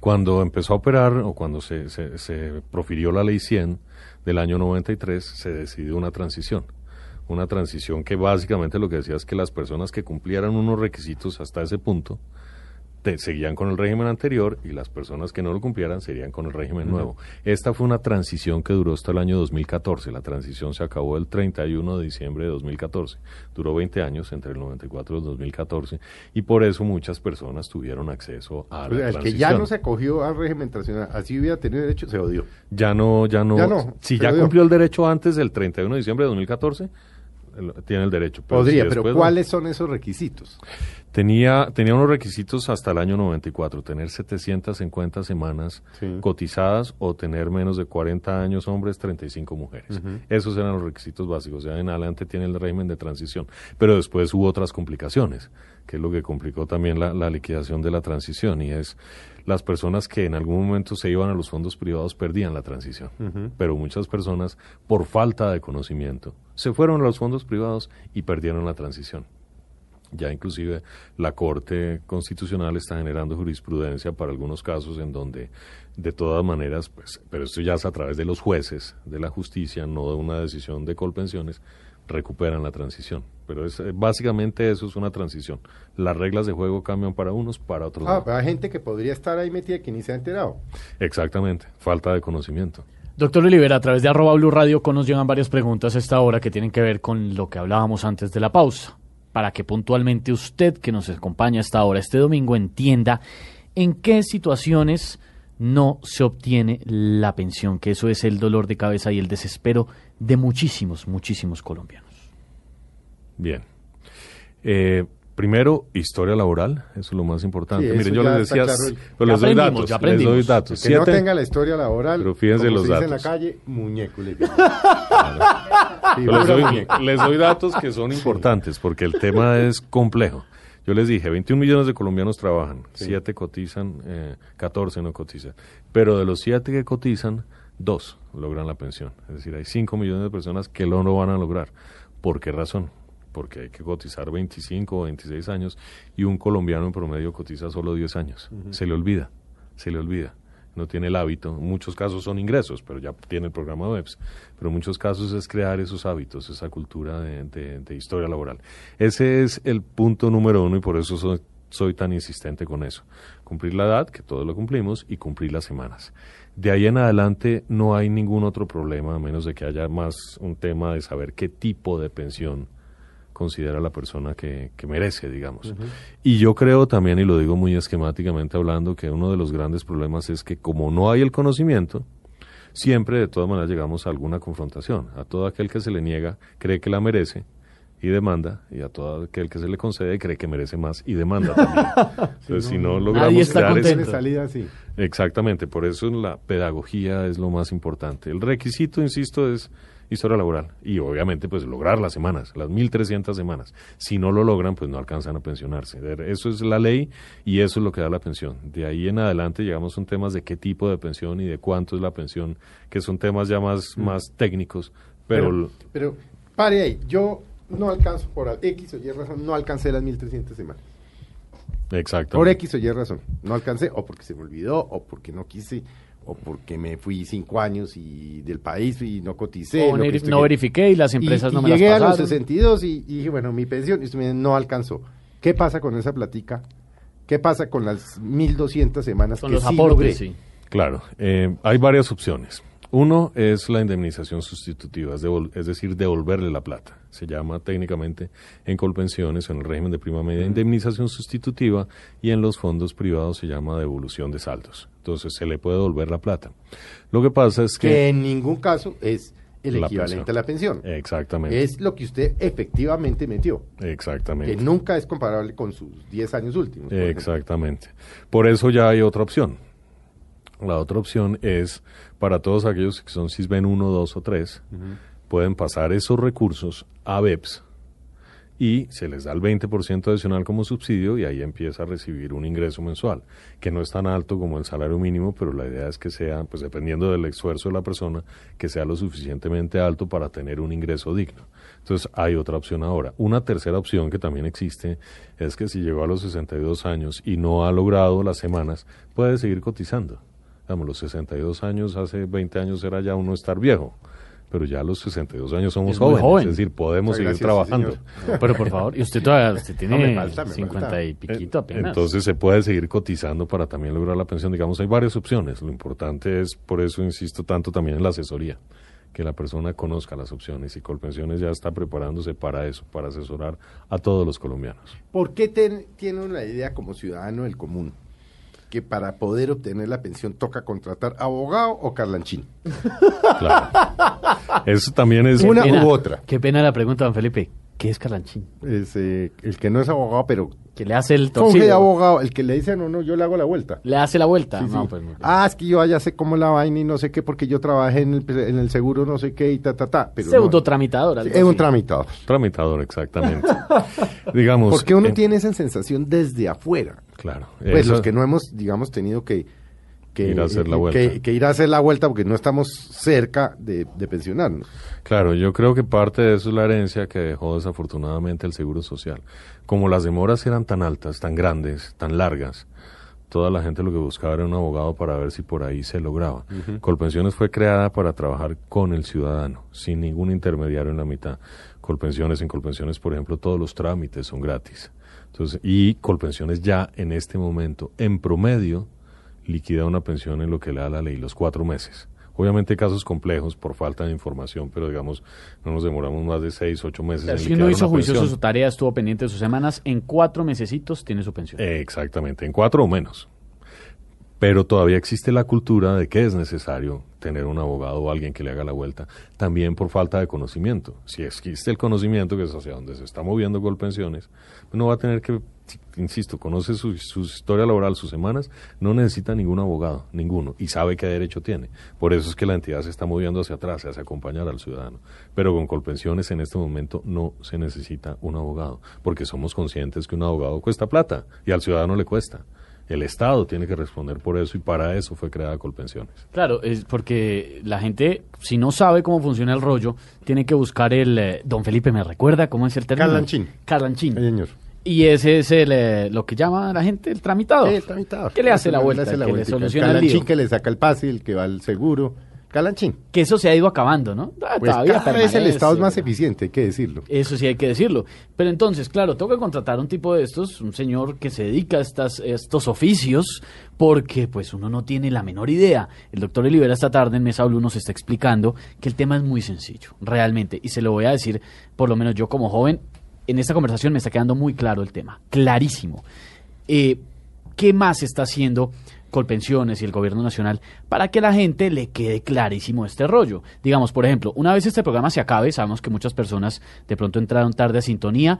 Cuando empezó a operar o cuando se, se, se profirió la ley 100 del año 93, se decidió una transición. Una transición que básicamente lo que decía es que las personas que cumplieran unos requisitos hasta ese punto te- seguían con el régimen anterior y las personas que no lo cumplieran serían con el régimen nuevo. Esta fue una transición que duró hasta el año 2014. La transición se acabó el 31 de diciembre de 2014. Duró 20 años entre el 94 y el 2014 y por eso muchas personas tuvieron acceso a O la sea, el que ya no se acogió al régimen transicional, así hubiera tenido derecho, se odió. Ya no, ya no. Ya no, si ya cumplió el derecho antes del 31 de diciembre de 2014, el- tiene el derecho. Pero Podría, si pero después ¿cuáles son esos requisitos? Tenía, tenía unos requisitos hasta el año 94, tener 750 semanas Sí. cotizadas o tener menos de 40 años hombres, 35 mujeres. Esos eran los requisitos básicos. Ya en adelante tiene el régimen de transición. Pero después hubo otras complicaciones, que es lo que complicó también la, la liquidación de la transición, y es las personas que en algún momento se iban a los fondos privados perdían la transición. Pero muchas personas, por falta de conocimiento, se fueron a los fondos privados y perdieron la transición. Ya inclusive la Corte Constitucional está generando jurisprudencia para algunos casos en donde de todas maneras, pues, pero esto ya es a través de los jueces de la justicia, no de una decisión de Colpensiones, recuperan la transición. Pero es, eh, básicamente eso es una transición. Las reglas de juego cambian para unos, para otros Ah, no. hay gente que podría estar ahí metida que ni se ha enterado. Exactamente, falta de conocimiento. Doctor Olivera, a través de arroba Blue Radio con nos llegan varias preguntas a esta hora que tienen que ver con lo que hablábamos antes de la pausa. Para que puntualmente usted que nos acompaña a esta hora, este domingo, entienda en qué situaciones no se obtiene la pensión, que eso es el dolor de cabeza y el desespero de muchísimos, muchísimos colombianos. Bien. Eh, primero, historia laboral, eso es lo más importante. Sí, Miren, yo les decía, claro. pero Ya les doy datos, ya les doy datos. Que no tenga la historia laboral, Pero fíjense como los se dice en la datos. calle, muñeco. le digo. Pero les, doy, muñeco. les doy datos que son importantes porque el tema es complejo. Yo les dije, 21 millones de colombianos trabajan, 7 cotizan, eh, 14 no cotizan. Pero de los 7 que cotizan, 2 logran la pensión. Es decir, hay 5 millones de personas que lo no van a lograr. ¿Por qué razón? Porque hay que cotizar 25 o 26 años y un colombiano en promedio cotiza solo 10 años. Se le olvida, se le olvida no tiene el hábito. En muchos casos son ingresos, pero ya tiene el programa WEBS. Pero en muchos casos es crear esos hábitos, esa cultura de, de- de historia laboral. Ese es el punto número uno y por eso soy, soy tan insistente con eso. Cumplir la edad, que todos lo cumplimos, y cumplir las semanas. De ahí en adelante no hay ningún otro problema, a menos de que haya más un tema de saber qué tipo de pensión considera la persona que, que merece, digamos. Y yo creo también, y lo digo muy esquemáticamente hablando, que uno de los grandes problemas es que como no hay el conocimiento, siempre de todas maneras llegamos a alguna confrontación. A todo aquel que se le niega cree que la merece y demanda, y a todo aquel que se le concede cree que merece más y demanda también. Entonces, si no logramos está crear ese- salida así. Exactamente, por eso la pedagogía es lo más importante. El requisito, insisto, es historia laboral y obviamente pues lograr las semanas, las 1300 semanas. Si no lo logran, pues no alcanzan a pensionarse. Eso es la ley y eso es lo que da la pensión. De ahí en adelante llegamos a un temas de qué tipo de pensión y de cuánto es la pensión, que son temas ya más, más técnicos, pero, Pero, pero, pare ahí. Yo no alcanzo por X o Y razón, no alcancé las 1300 semanas. exactamente. Por X o Y razón. No alcancé, o porque se me olvidó, o porque no quise, o porque me fui cinco años y del país y no coticé. O lo que no verifiqué y las empresas y no me llegué las a los pasaron. 62 y, y dije, bueno, mi pensión no alcanzó. ¿Qué pasa con esa platica? ¿Qué pasa con las 1200 semanas Con que los sí aportes, logré? sí. Claro, eh, hay varias opciones. Uno es la indemnización sustitutiva, es, decir, devolverle la plata. Se llama técnicamente en Colpensiones, en el régimen de prima media, indemnización sustitutiva y en los fondos privados se llama devolución de saldos. Entonces se le puede devolver la plata. Lo que pasa es Que que... en ningún caso es el La equivalente pensión. a la pensión. Exactamente. Es lo que usted efectivamente metió, Exactamente. que nunca es comparable con sus 10 años últimos. por ejemplo. Exactamente. Por eso ya hay otra opción. La otra opción es para todos aquellos que son CISBEN 1, 2 o 3, pueden pasar esos recursos a BEPS y se les da el 20% adicional como subsidio y ahí empieza a recibir un ingreso mensual, que no es tan alto como el salario mínimo, pero la idea es que sea, pues dependiendo del esfuerzo de la persona, que sea lo suficientemente alto para tener un ingreso digno. Entonces hay otra opción ahora. Una tercera opción que también existe es que si llegó a los 62 años y no ha logrado las semanas, puede seguir cotizando. Digamos, los 62 años, hace 20 años era ya uno estar viejo pero ya a los 62 años somos Es jóvenes, joven. es decir, podemos seguir gracias, trabajando. señor. Pero por favor, y usted todavía usted tiene No, me falta, me 50 falta. y piquito apenas. Entonces se puede seguir cotizando para también lograr la pensión. Digamos, hay varias opciones. Lo importante es, por eso insisto tanto también en la asesoría, que la persona conozca las opciones y Colpensiones ya está preparándose para eso, para asesorar a todos los colombianos. ¿Por qué ten- tiene una idea como ciudadano del común que para poder obtener la pensión toca contratar abogado o carlanchín? Claro. eso también es Una pena- u otra. Qué pena la pregunta, don Felipe. ¿Qué es Carlanchín? Es, eh, el que no es abogado, pero Que le hace el de torcido. abogado, el que le dice, no, no, yo le hago la vuelta. Le hace la vuelta. Sí, no, sí. pues, ah, es que yo allá sé cómo la vaina y no sé qué, porque yo trabajé en el, en el seguro no sé qué y ta, ta, ta. Pero Pseudo no. tramitador. Sí, algo es un tramitador. tramitador, exactamente. Digamos. Porque uno en- tiene esa sensación desde afuera. Claro. Pues eso- los que no hemos, digamos, tenido que, que Ir a hacer la vuelta. Que, que ir a hacer la vuelta porque no estamos cerca de, de pensionarnos. Claro, yo creo que parte de eso es la herencia que dejó desafortunadamente el Seguro Social. Como las demoras eran tan altas, tan grandes, tan largas, toda la gente lo que buscaba era un abogado para ver si por ahí se lograba. Colpensiones fue creada para trabajar con el ciudadano, sin ningún intermediario en la mitad. Colpensiones, en Colpensiones, por ejemplo, todos los trámites son gratis. Entonces, y Colpensiones ya en este momento, en promedio, liquida una pensión en lo que le da la ley, los cuatro meses. Obviamente casos complejos por falta de información, pero digamos, no nos demoramos más de seis, ocho meses. en Si uno hizo juicioso pensión. su tarea, estuvo pendiente de sus semanas, en cuatro mesecitos tiene su pensión. Eh, Exactamente, en cuatro o menos. Pero todavía existe la cultura de que es necesario tener un abogado o alguien que le haga la vuelta, también por falta de conocimiento. Si existe el conocimiento, que es hacia donde se está moviendo Colpensiones, uno va a tener que, insisto, conoce su, su historia laboral, sus semanas, no necesita ningún abogado, ninguno, y sabe qué derecho tiene. Por eso es que la entidad se está moviendo hacia atrás, hacia acompañar al ciudadano. Pero con Colpensiones en este momento no se necesita un abogado, porque somos conscientes que un abogado cuesta plata y al ciudadano le cuesta. El Estado tiene que responder por eso y para eso fue creada Colpensiones. Claro, es porque la gente, si no sabe cómo funciona el rollo, tiene que buscar el... eh, don Felipe, ¿me recuerda cómo es el término? Carlanchín. Carlanchín. Señor. Y ese es el, eh, lo que llama la gente el tramitador. Sí, el tramitador. ¿Qué le hace la Le vuelta? hace El la que le soluciona el Calanchín lío. que le saca el pase, el que va al seguro. Calanchín. Que eso se ha ido acabando, ¿no? Ah, Pues todavía cada vez el Estado es más eficiente, hay que decirlo. Eso sí hay que decirlo. Pero entonces, claro, tengo que contratar un tipo de estos, un señor que se dedica a estas, estos oficios, porque pues uno no tiene la menor idea. El doctor Olivera esta tarde en Mesa Blue nos está explicando que el tema es muy sencillo, realmente. Y se lo voy a decir, por lo menos yo como joven, en esta conversación me está quedando muy claro el tema, clarísimo. Eh, ¿Qué más está haciendo Colpensiones y el gobierno nacional para que a la gente le quede clarísimo este rollo? Digamos, por ejemplo, una vez este programa se acabe, sabemos que muchas personas de pronto entraron tarde a sintonía.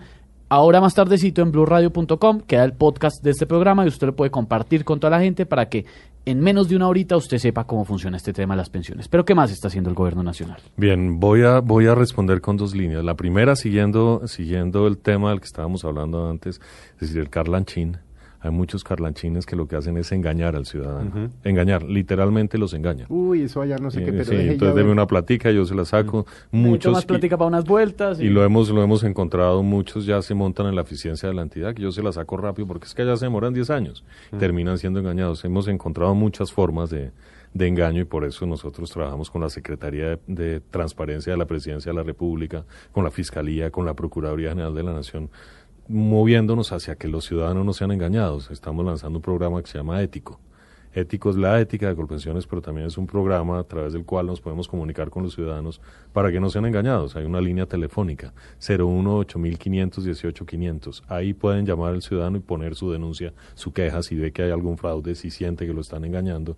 Ahora más tardecito en blueradio.com queda el podcast de este programa y usted lo puede compartir con toda la gente para que en menos de una horita usted sepa cómo funciona este tema de las pensiones. Pero ¿qué más está haciendo el gobierno nacional? Bien, voy a, voy a responder con dos líneas. La primera, siguiendo, siguiendo el tema del que estábamos hablando antes, es decir, el carlanchín. Hay muchos carlanchines que lo que hacen es engañar al ciudadano. Engañar, literalmente los engañan. Uy, eso allá no sé qué, Eh, pero sí, deje ya entonces deme una platica, yo se la saco. Mucho Muchos más y- plática para unas vueltas. Y lo hemos, lo hemos encontrado, muchos ya se montan en la eficiencia de la entidad, que yo se la saco rápido porque es que allá se demoran 10 años, terminan siendo engañados. Hemos encontrado muchas formas de, de engaño y por eso nosotros trabajamos con la Secretaría de, de Transparencia de la Presidencia de la República, con la Fiscalía, con la Procuraduría General de la Nación, moviéndonos hacia que los ciudadanos no sean engañados. Estamos lanzando un programa que se llama Ético. Ético es la ética de Colpensiones, pero también es un programa a través del cual nos podemos comunicar con los ciudadanos para que no sean engañados. Hay una línea telefónica 01 8500 18500. Ahí pueden llamar al ciudadano y poner su denuncia, su queja si ve que hay algún fraude, si siente que lo están engañando.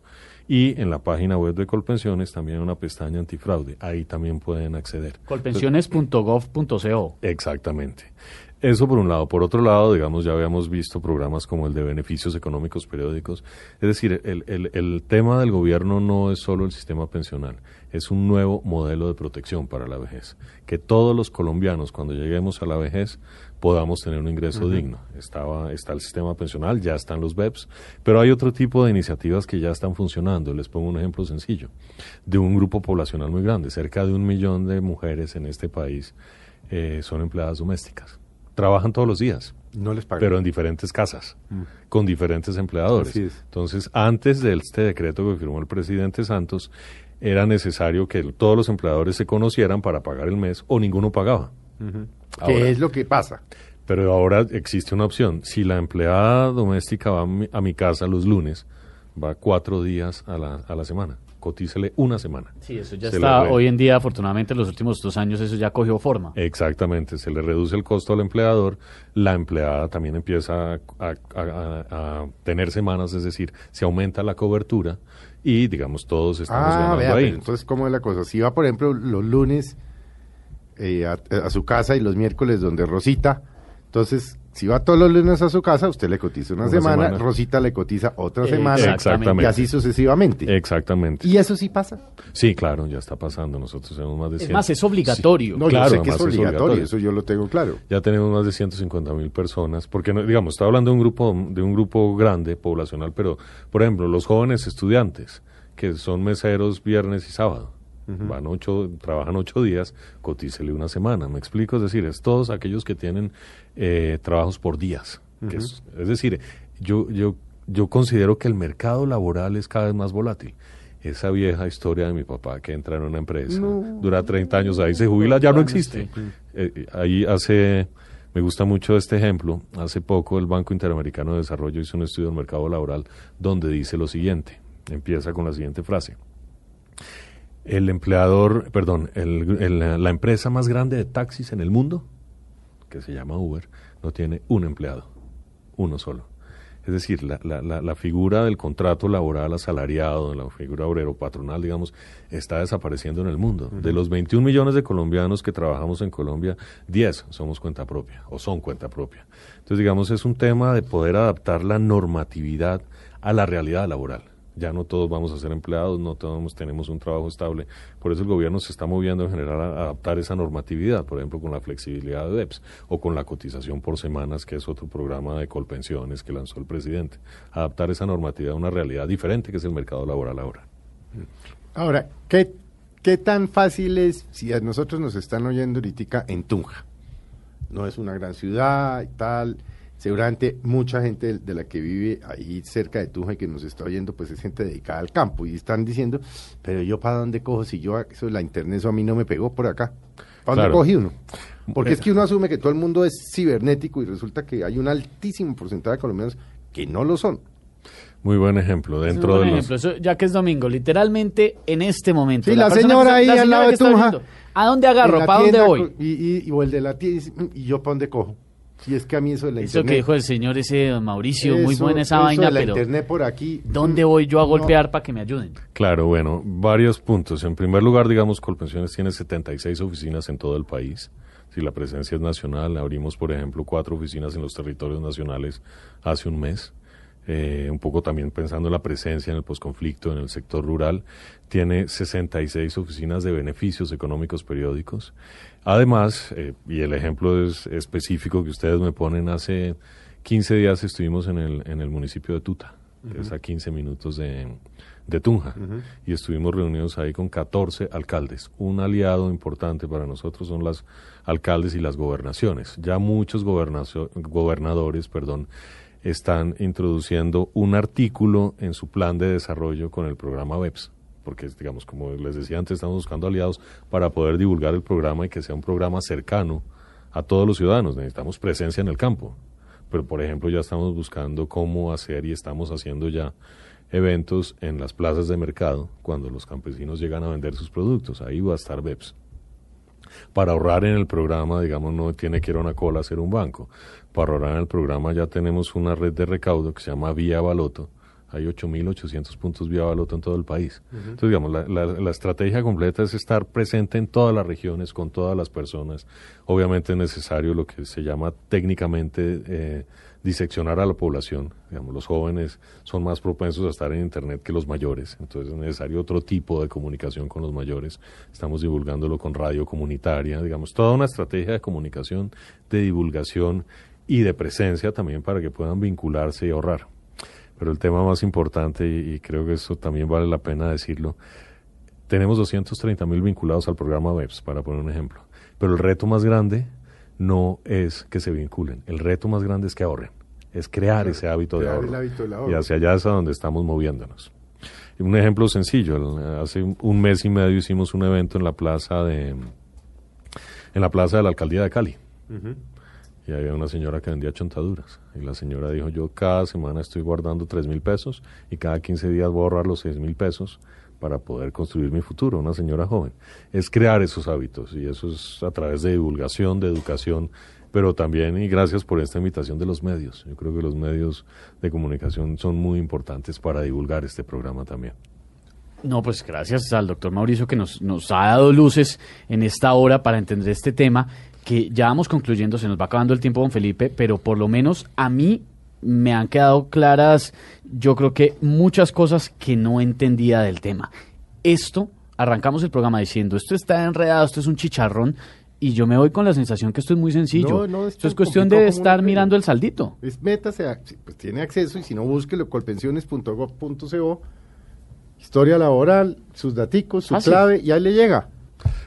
Y en la página web de Colpensiones también hay una pestaña antifraude. Ahí también pueden acceder. Colpensiones.gov.co. Exactamente. Eso por un lado. Por otro lado, digamos, ya habíamos visto programas como el de beneficios económicos periódicos. Es decir, el, el, el tema del gobierno no es solo el sistema pensional, es un nuevo modelo de protección para la vejez. Que todos los colombianos, cuando lleguemos a la vejez, podamos tener un ingreso digno. Estaba, está el sistema pensional, ya están los BEPS, pero hay otro tipo de iniciativas que ya están funcionando. Les pongo un ejemplo sencillo. De un grupo poblacional muy grande, cerca de un millón de mujeres en este país eh, son empleadas domésticas trabajan todos los días, No les pagan. pero en diferentes casas, con diferentes empleadores. Entonces, antes de este decreto que firmó el presidente Santos, era necesario que todos los empleadores se conocieran para pagar el mes o ninguno pagaba. ¿Qué Ahora- es lo que pasa? Pero ahora existe una opción. Si la empleada doméstica va a mi, a mi casa los lunes, va cuatro días a la, a la semana. Cotícele una semana. Sí, eso ya Se está. Hoy en día, afortunadamente, en los últimos dos años eso ya cogió forma. Exactamente, se le reduce el costo al empleador, la empleada también empieza a, a- a- a tener semanas, es decir, se aumenta la cobertura y digamos todos estamos Ah, ganando vea, ahí. pero entonces, ¿cómo es la cosa? Si va, por ejemplo, los lunes eh, a, a su casa y los miércoles donde Rosita, entonces, si va todos los lunes a su casa, usted le cotiza una, Una semana, semana. Rosita le cotiza otra Eh, semana, Exactamente. y así sucesivamente. Exactamente. ¿Y eso sí pasa? Sí, claro, ya está pasando. Nosotros tenemos más de Es 100. más, es obligatorio. No, Claro, yo sé que es además es obligatorio, obligatorio. eso yo lo tengo claro. Ya tenemos más de 150 mil personas, porque no- digamos, está hablando de un grupo de un grupo grande poblacional, pero por ejemplo, los jóvenes estudiantes que son meseros viernes y sábado, van ocho, trabajan ocho días, cotícele una semana, me explico, es decir, es todos aquellos que tienen eh, trabajos por días, que es, es decir, yo yo yo considero que el mercado laboral es cada vez más volátil. Esa vieja historia de mi papá que entra en una empresa, dura 30 años ahí, se jubila, ya no existe. Eh, eh, ahí hace, me gusta mucho este ejemplo, hace poco el Banco Interamericano de Desarrollo hizo un estudio del mercado laboral donde dice lo siguiente, empieza con la siguiente frase. El empleador, perdón, el- el- la empresa más grande de taxis en el mundo, que se llama Uber, no tiene un empleado, uno solo. Es decir, la, la, la, la figura del contrato laboral asalariado, la figura obrero patronal, digamos, está desapareciendo en el mundo. De los 21 millones de colombianos que trabajamos en Colombia, 10 somos cuenta propia o son cuenta propia. Entonces, digamos, es un tema de poder adaptar la normatividad a la realidad laboral. Ya no todos vamos a ser empleados, no todos tenemos un trabajo estable. Por eso el gobierno se está moviendo en general a adaptar esa normatividad, por ejemplo, con la flexibilidad de DEPS o con la cotización por semanas, que es otro programa de colpensiones que lanzó el presidente. Adaptar esa normatividad a una realidad diferente que es el mercado laboral ahora. Ahora, ¿qué, ¿qué tan fácil es si a nosotros nos están oyendo ahorita en Tunja? No es una gran ciudad y tal. Seguramente mucha gente de, la que vive ahí cerca de Tunja y que nos está oyendo, pues es gente dedicada al campo y están diciendo, pero yo para dónde cojo si yo eso la internet eso a mí no me pegó por acá. ¿Para dónde Claro. cogí uno? Porque es que uno asume que todo el mundo es cibernético y resulta que hay un altísimo porcentaje de colombianos que no lo son. Muy buen ejemplo. Dentro buen de los... ejemplo. Eso, ya que es domingo, literalmente en este momento. Sí, la señora que- ahí la al señora lado que de Tunja. ¿A dónde agarro? ¿Para dónde voy? Y, y, y- o el de la tienda "Mm, y yo para dónde cojo. Si es que a mí eso de la Eso que dijo el señor ese don Mauricio, muy buena esa eso vaina, de la pero internet por aquí. ¿dónde voy yo a no. golpear para que me ayuden? Claro, bueno, varios puntos. En primer lugar, digamos, Colpensiones tiene 76 oficinas en todo el país. Si la presencia es nacional, abrimos, por ejemplo, cuatro oficinas en los territorios nacionales hace un mes. Eh, un poco también pensando en la presencia en el posconflicto, en el sector rural. Tiene 66 oficinas de beneficios económicos periódicos. Además, eh, y el ejemplo es específico que ustedes me ponen, hace 15 días estuvimos en el, en el municipio de Tuta, que es a 15 minutos de, de Tunja, y estuvimos reunidos ahí con 14 alcaldes. Un aliado importante para nosotros son las alcaldes y las gobernaciones. Ya muchos gobernadores, perdón, están introduciendo un artículo en su plan de desarrollo con el programa BEPS porque digamos como les decía antes estamos buscando aliados para poder divulgar el programa y que sea un programa cercano a todos los ciudadanos. Necesitamos presencia en el campo. Pero por ejemplo ya estamos buscando cómo hacer y estamos haciendo ya eventos en las plazas de mercado cuando los campesinos llegan a vender sus productos. Ahí va a estar BEPS. Para ahorrar en el programa, digamos, no tiene que ir a una cola a hacer un banco. Para ahorrar en el programa ya tenemos una red de recaudo que se llama Vía Baloto, Hay 8.800 puntos vía baloto en todo el país. Entonces, digamos, la, la- la estrategia completa es estar presente en todas las regiones, con todas las personas. Obviamente es necesario lo que se llama técnicamente eh, diseccionar a la población. Digamos, los jóvenes son más propensos a estar en Internet que los mayores. Entonces es necesario otro tipo de comunicación con los mayores. Estamos divulgándolo con radio comunitaria. Digamos, toda una estrategia de comunicación, de divulgación y de presencia también para que puedan vincularse y ahorrar. Pero el tema más importante, y, y creo que eso también vale la pena decirlo, tenemos 230 mil vinculados al programa WEBS, para poner un ejemplo. Pero el reto más grande no es que se vinculen, el reto más grande es que ahorren, es crear ese hábito de ahorro. el hábito del ahorro. Y hacia allá es a donde estamos moviéndonos. Un ejemplo sencillo, hace un- un mes y medio hicimos un evento en la plaza de en la plaza de la alcaldía de Cali. Y había una señora que vendía chontaduras. Y la señora dijo, yo cada semana estoy guardando tres mil pesos y cada 15 días voy a ahorrar los seis mil pesos para poder construir mi futuro, una señora joven. Es crear esos hábitos y eso es a través de divulgación, de educación, pero también, y gracias por esta invitación de los medios. Yo creo que los medios de comunicación son muy importantes para divulgar este programa también. No, pues gracias al doctor Mauricio que nos, nos ha dado luces en esta hora para entender este tema, que ya vamos concluyendo, se nos va acabando el tiempo, don Felipe, pero por lo menos a mí me han quedado claras, yo creo que muchas cosas que no entendía del tema. Esto, arrancamos el programa diciendo, esto está enredado, esto es un chicharrón, y yo me voy con la sensación que esto es muy sencillo. No, no es esto es cuestión de estar mirando el saldito. Es métase, a- pues tiene acceso y si no, búsquelo colpensiones.gov.co, historia laboral, sus daticos, su Fácil. clave y ahí le llega.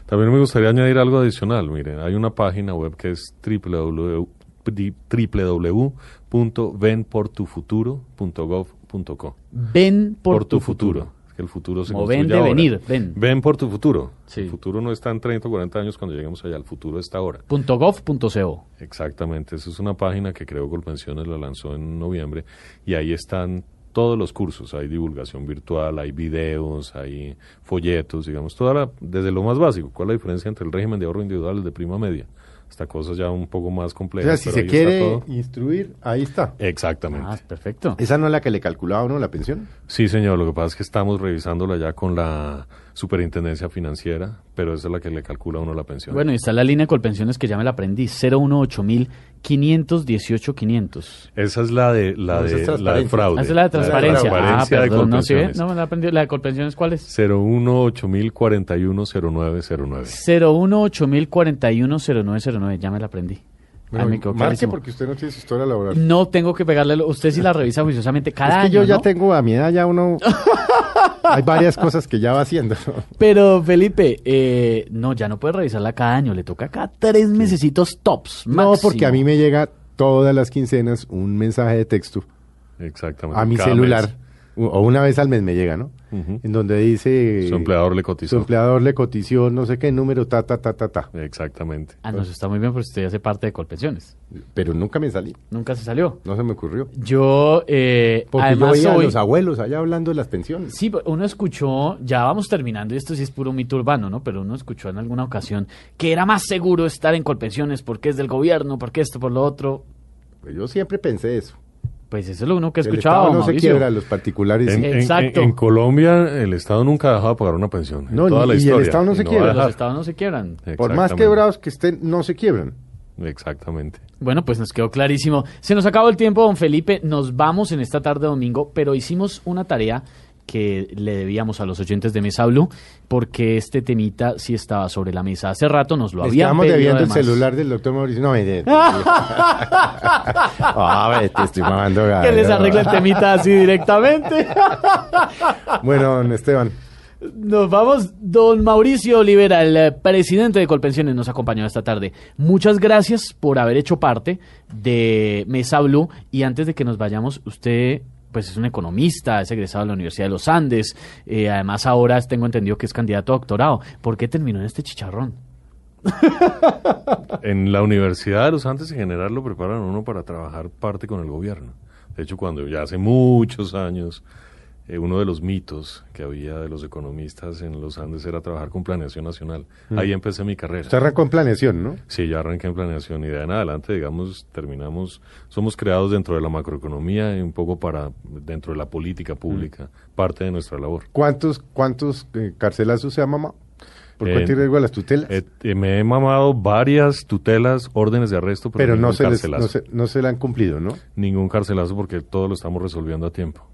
También me gustaría añadir algo adicional. Miren, hay una página web que es www www.venportufuturo.gov.co. Ven por, tu futuro. Es que el futuro se Como ven de ahora. venir, ven. Ven por tu futuro. Sí. El futuro no está en 30 o 40 años cuando lleguemos allá. El futuro está ahora. Punto gov punto co. Exactamente. Esa es una página que creo Colpensiones la lanzó en noviembre. Y ahí están todos los cursos. Hay divulgación virtual, hay videos, hay folletos, digamos, toda la, desde lo más básico. ¿Cuál es la diferencia entre el régimen de ahorro individual y el de prima media? Hasta cosas ya un poco más O complejas. sea, si pero se quiere instruir, ahí está. Exactamente. Ah, perfecto. ¿Esa no es la que le calculaba uno la pensión? Sí, señor. Lo que pasa es que estamos revisándola ya con la superintendencia financiera, pero esa es la que le calcula a uno la pensión. Bueno, y está la línea de colpensiones que ya me la aprendí, 018 518 500. esa es la de la No, esa de, es la de transparencia. fraude. Esa es la de transparencia. transparencia ah, de perdón, no, ¿sí no me la aprendí. ¿La de colpensiones cuál es? 01804100909. 018 0909 ya me la aprendí. Quedó marque clarísimo. porque usted no tiene su historia laboral. No tengo que pegarle, usted sí la revisa juiciosamente cada es que año, yo ya ¿no? tengo, a mi edad ya uno... Hay varias cosas que ya va haciendo. Pero Felipe, eh, no, ya no puede revisarla cada año, le toca cada tres mesecitos tops. No, máximo. porque a mí me llega todas las quincenas un mensaje de texto Exactamente. a mi Cada celular. mes. O una vez al mes me llega, ¿no? En donde dice... Su empleador le Su cotizó. empleador le cotizó no sé qué número, ta, ta, ta, ta, ta. Exactamente. Ah, no, eso está muy bien porque usted hace parte de colpensiones. Pero nunca me salí. Nunca se salió. No se me ocurrió. Yo, eh, Porque además yo veía soy... a los abuelos allá hablando de las pensiones. Sí, uno escuchó, ya vamos terminando, y esto sí es puro mito urbano, ¿no? Pero uno escuchó en alguna ocasión que era más seguro estar en colpensiones porque es del gobierno, porque esto, por lo otro. Pues yo siempre pensé eso. Pues eso es lo uno que he El escuchado, Estado no se quiebra, los particulares En, sí. en- Exacto. en- en Colombia el Estado nunca ha dejado de pagar una pensión. en No, toda ni- la y el historia. Estado no Y se quiebra. Los estados no se quiebran. Por más quebrados que estén, no se quiebran. Exactamente. Bueno, pues nos quedó clarísimo. Se nos acabó el tiempo, don Felipe. Nos vamos en esta tarde domingo, pero hicimos una tarea que le debíamos a los oyentes de Mesa Blue, porque este temita sí estaba sobre la mesa. Hace rato nos lo habían Estamos pedido, debiendo además. el celular del doctor Mauricio. No, me de- Ah, ve, te estoy mamando gallo. Que les arregle el temita así directamente. Bueno, don Esteban. Nos vamos. Don Mauricio Olivera, el eh, presidente de Colpensiones, nos acompañó esta tarde. Muchas gracias por haber hecho parte de Mesa Blue. Y antes de que nos vayamos, usted pues es un economista, es egresado de la Universidad de los Andes. eh, además, ahora tengo entendido que es candidato a doctorado. ¿Por qué terminó en este chicharrón? En la Universidad de los Andes en general lo preparan uno para trabajar parte con el gobierno. De hecho, cuando ya hace muchos años eh, uno de los mitos que había de los economistas en los Andes era trabajar con planeación nacional. Ahí empecé mi carrera. Usted arrancó en planeación, ¿no? Sí, yo arranqué en planeación y de ahí en adelante, digamos, terminamos, somos creados dentro de la macroeconomía y un poco para dentro de la política pública, parte de nuestra labor. ¿Cuántos, cuántos eh, carcelazos se ha mamado? ¿Por Eh, cuánto riesgo a las tutelas? Eh, me he mamado varias tutelas, órdenes de arresto, pero, Pero no se, les, no, se, no se la han cumplido, ¿no? Ningún carcelazo porque todo lo estamos resolviendo a tiempo.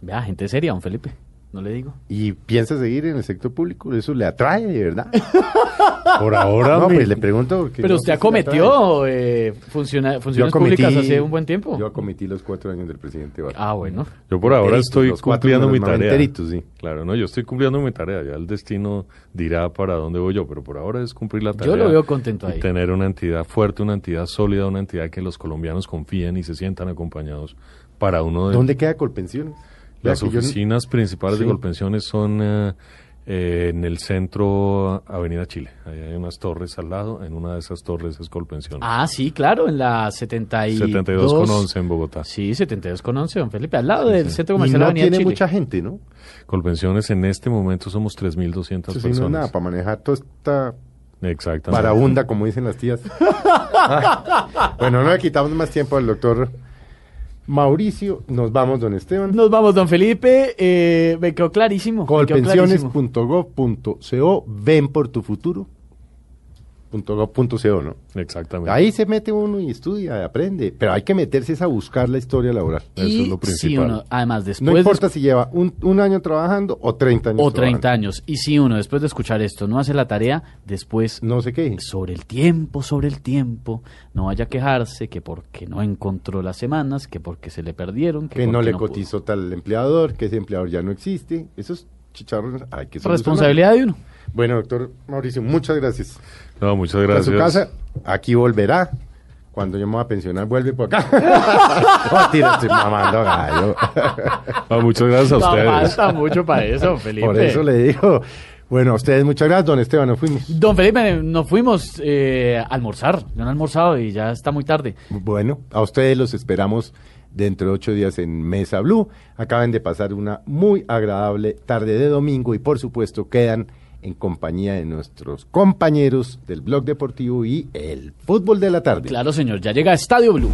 Vea, gente seria, don Felipe. No le digo. ¿Y piensa seguir en el sector público? ¿Eso le atrae, de verdad? Por ahora, no, pues le pregunto. porque Pero no usted acometió eh, funciona- funciones acometí- públicas hace un buen tiempo. Yo acometí los cuatro años del presidente Vargas. Ah, bueno. yo por ahora estoy cumpliendo me mi tarea. sí. Claro, no, yo estoy cumpliendo mi tarea. Ya el destino dirá para dónde voy yo, pero por ahora es cumplir la tarea. Yo lo veo contento y ahí. tener una entidad fuerte, una entidad sólida, una entidad que los colombianos confíen y se sientan acompañados para uno de ¿Dónde queda Colpensiones? Las yo- oficinas principales Sí. de Colpensiones son eh, eh, en el centro Avenida Chile. Ahí hay unas torres al lado. En una de esas torres es Colpensiones. Ah, sí, claro, en la 72. 72 con 11 en Bogotá. Sí, 72 con 11, don Felipe, al lado del centro y comercial no Avenida tiene Chile. mucha gente, ¿no? Colpensiones en este momento somos 3.200 Eso sí no personas. nada para manejar toda esta Exactamente. marabunda, como dicen las tías. Bueno, no le quitamos más tiempo al doctor Mauricio. Nos vamos, don Esteban. Nos vamos, don Felipe. Eh, me quedó clarísimo. Colpensiones.gov.co, ven por tu futuro. Punto gov punto co, ¿no? Exactamente. Ahí se mete uno y estudia, aprende, pero hay que meterse es a buscar la historia laboral. Eso Y es lo si principal. uno, además, después No de- importa si lleva un, un año trabajando o 30 años o 30 trabajando. años. Y si uno, después de escuchar esto, no hace la tarea, después No sé qué. sobre el tiempo, sobre el tiempo, no vaya a quejarse que porque no encontró las semanas, que porque se le perdieron, que, Que no le pudo. cotizó tal empleador, que ese empleador ya no existe. Esos chicharrones hay que. Responsabilidad de uno. Bueno, doctor Mauricio, muchas gracias. No, muchas A gracias. su casa, aquí volverá. Cuando yo me voy a pensionar, vuelve por acá. no, tira, estoy mamando gallo. No, muchas gracias a No ustedes. falta mucho para eso, Felipe. por eso le digo. Bueno, a ustedes muchas gracias, don Esteban, nos fuimos. Don Felipe, nos fuimos eh, a almorzar. Yo no he almorzado y ya está muy tarde. Bueno, a ustedes los esperamos dentro de ocho días en Mesa Blue. Acaban de pasar una muy agradable tarde de domingo y por supuesto quedan en compañía de nuestros compañeros del blog deportivo y el fútbol de la tarde. Claro, señor, ya llega Estadio Blue.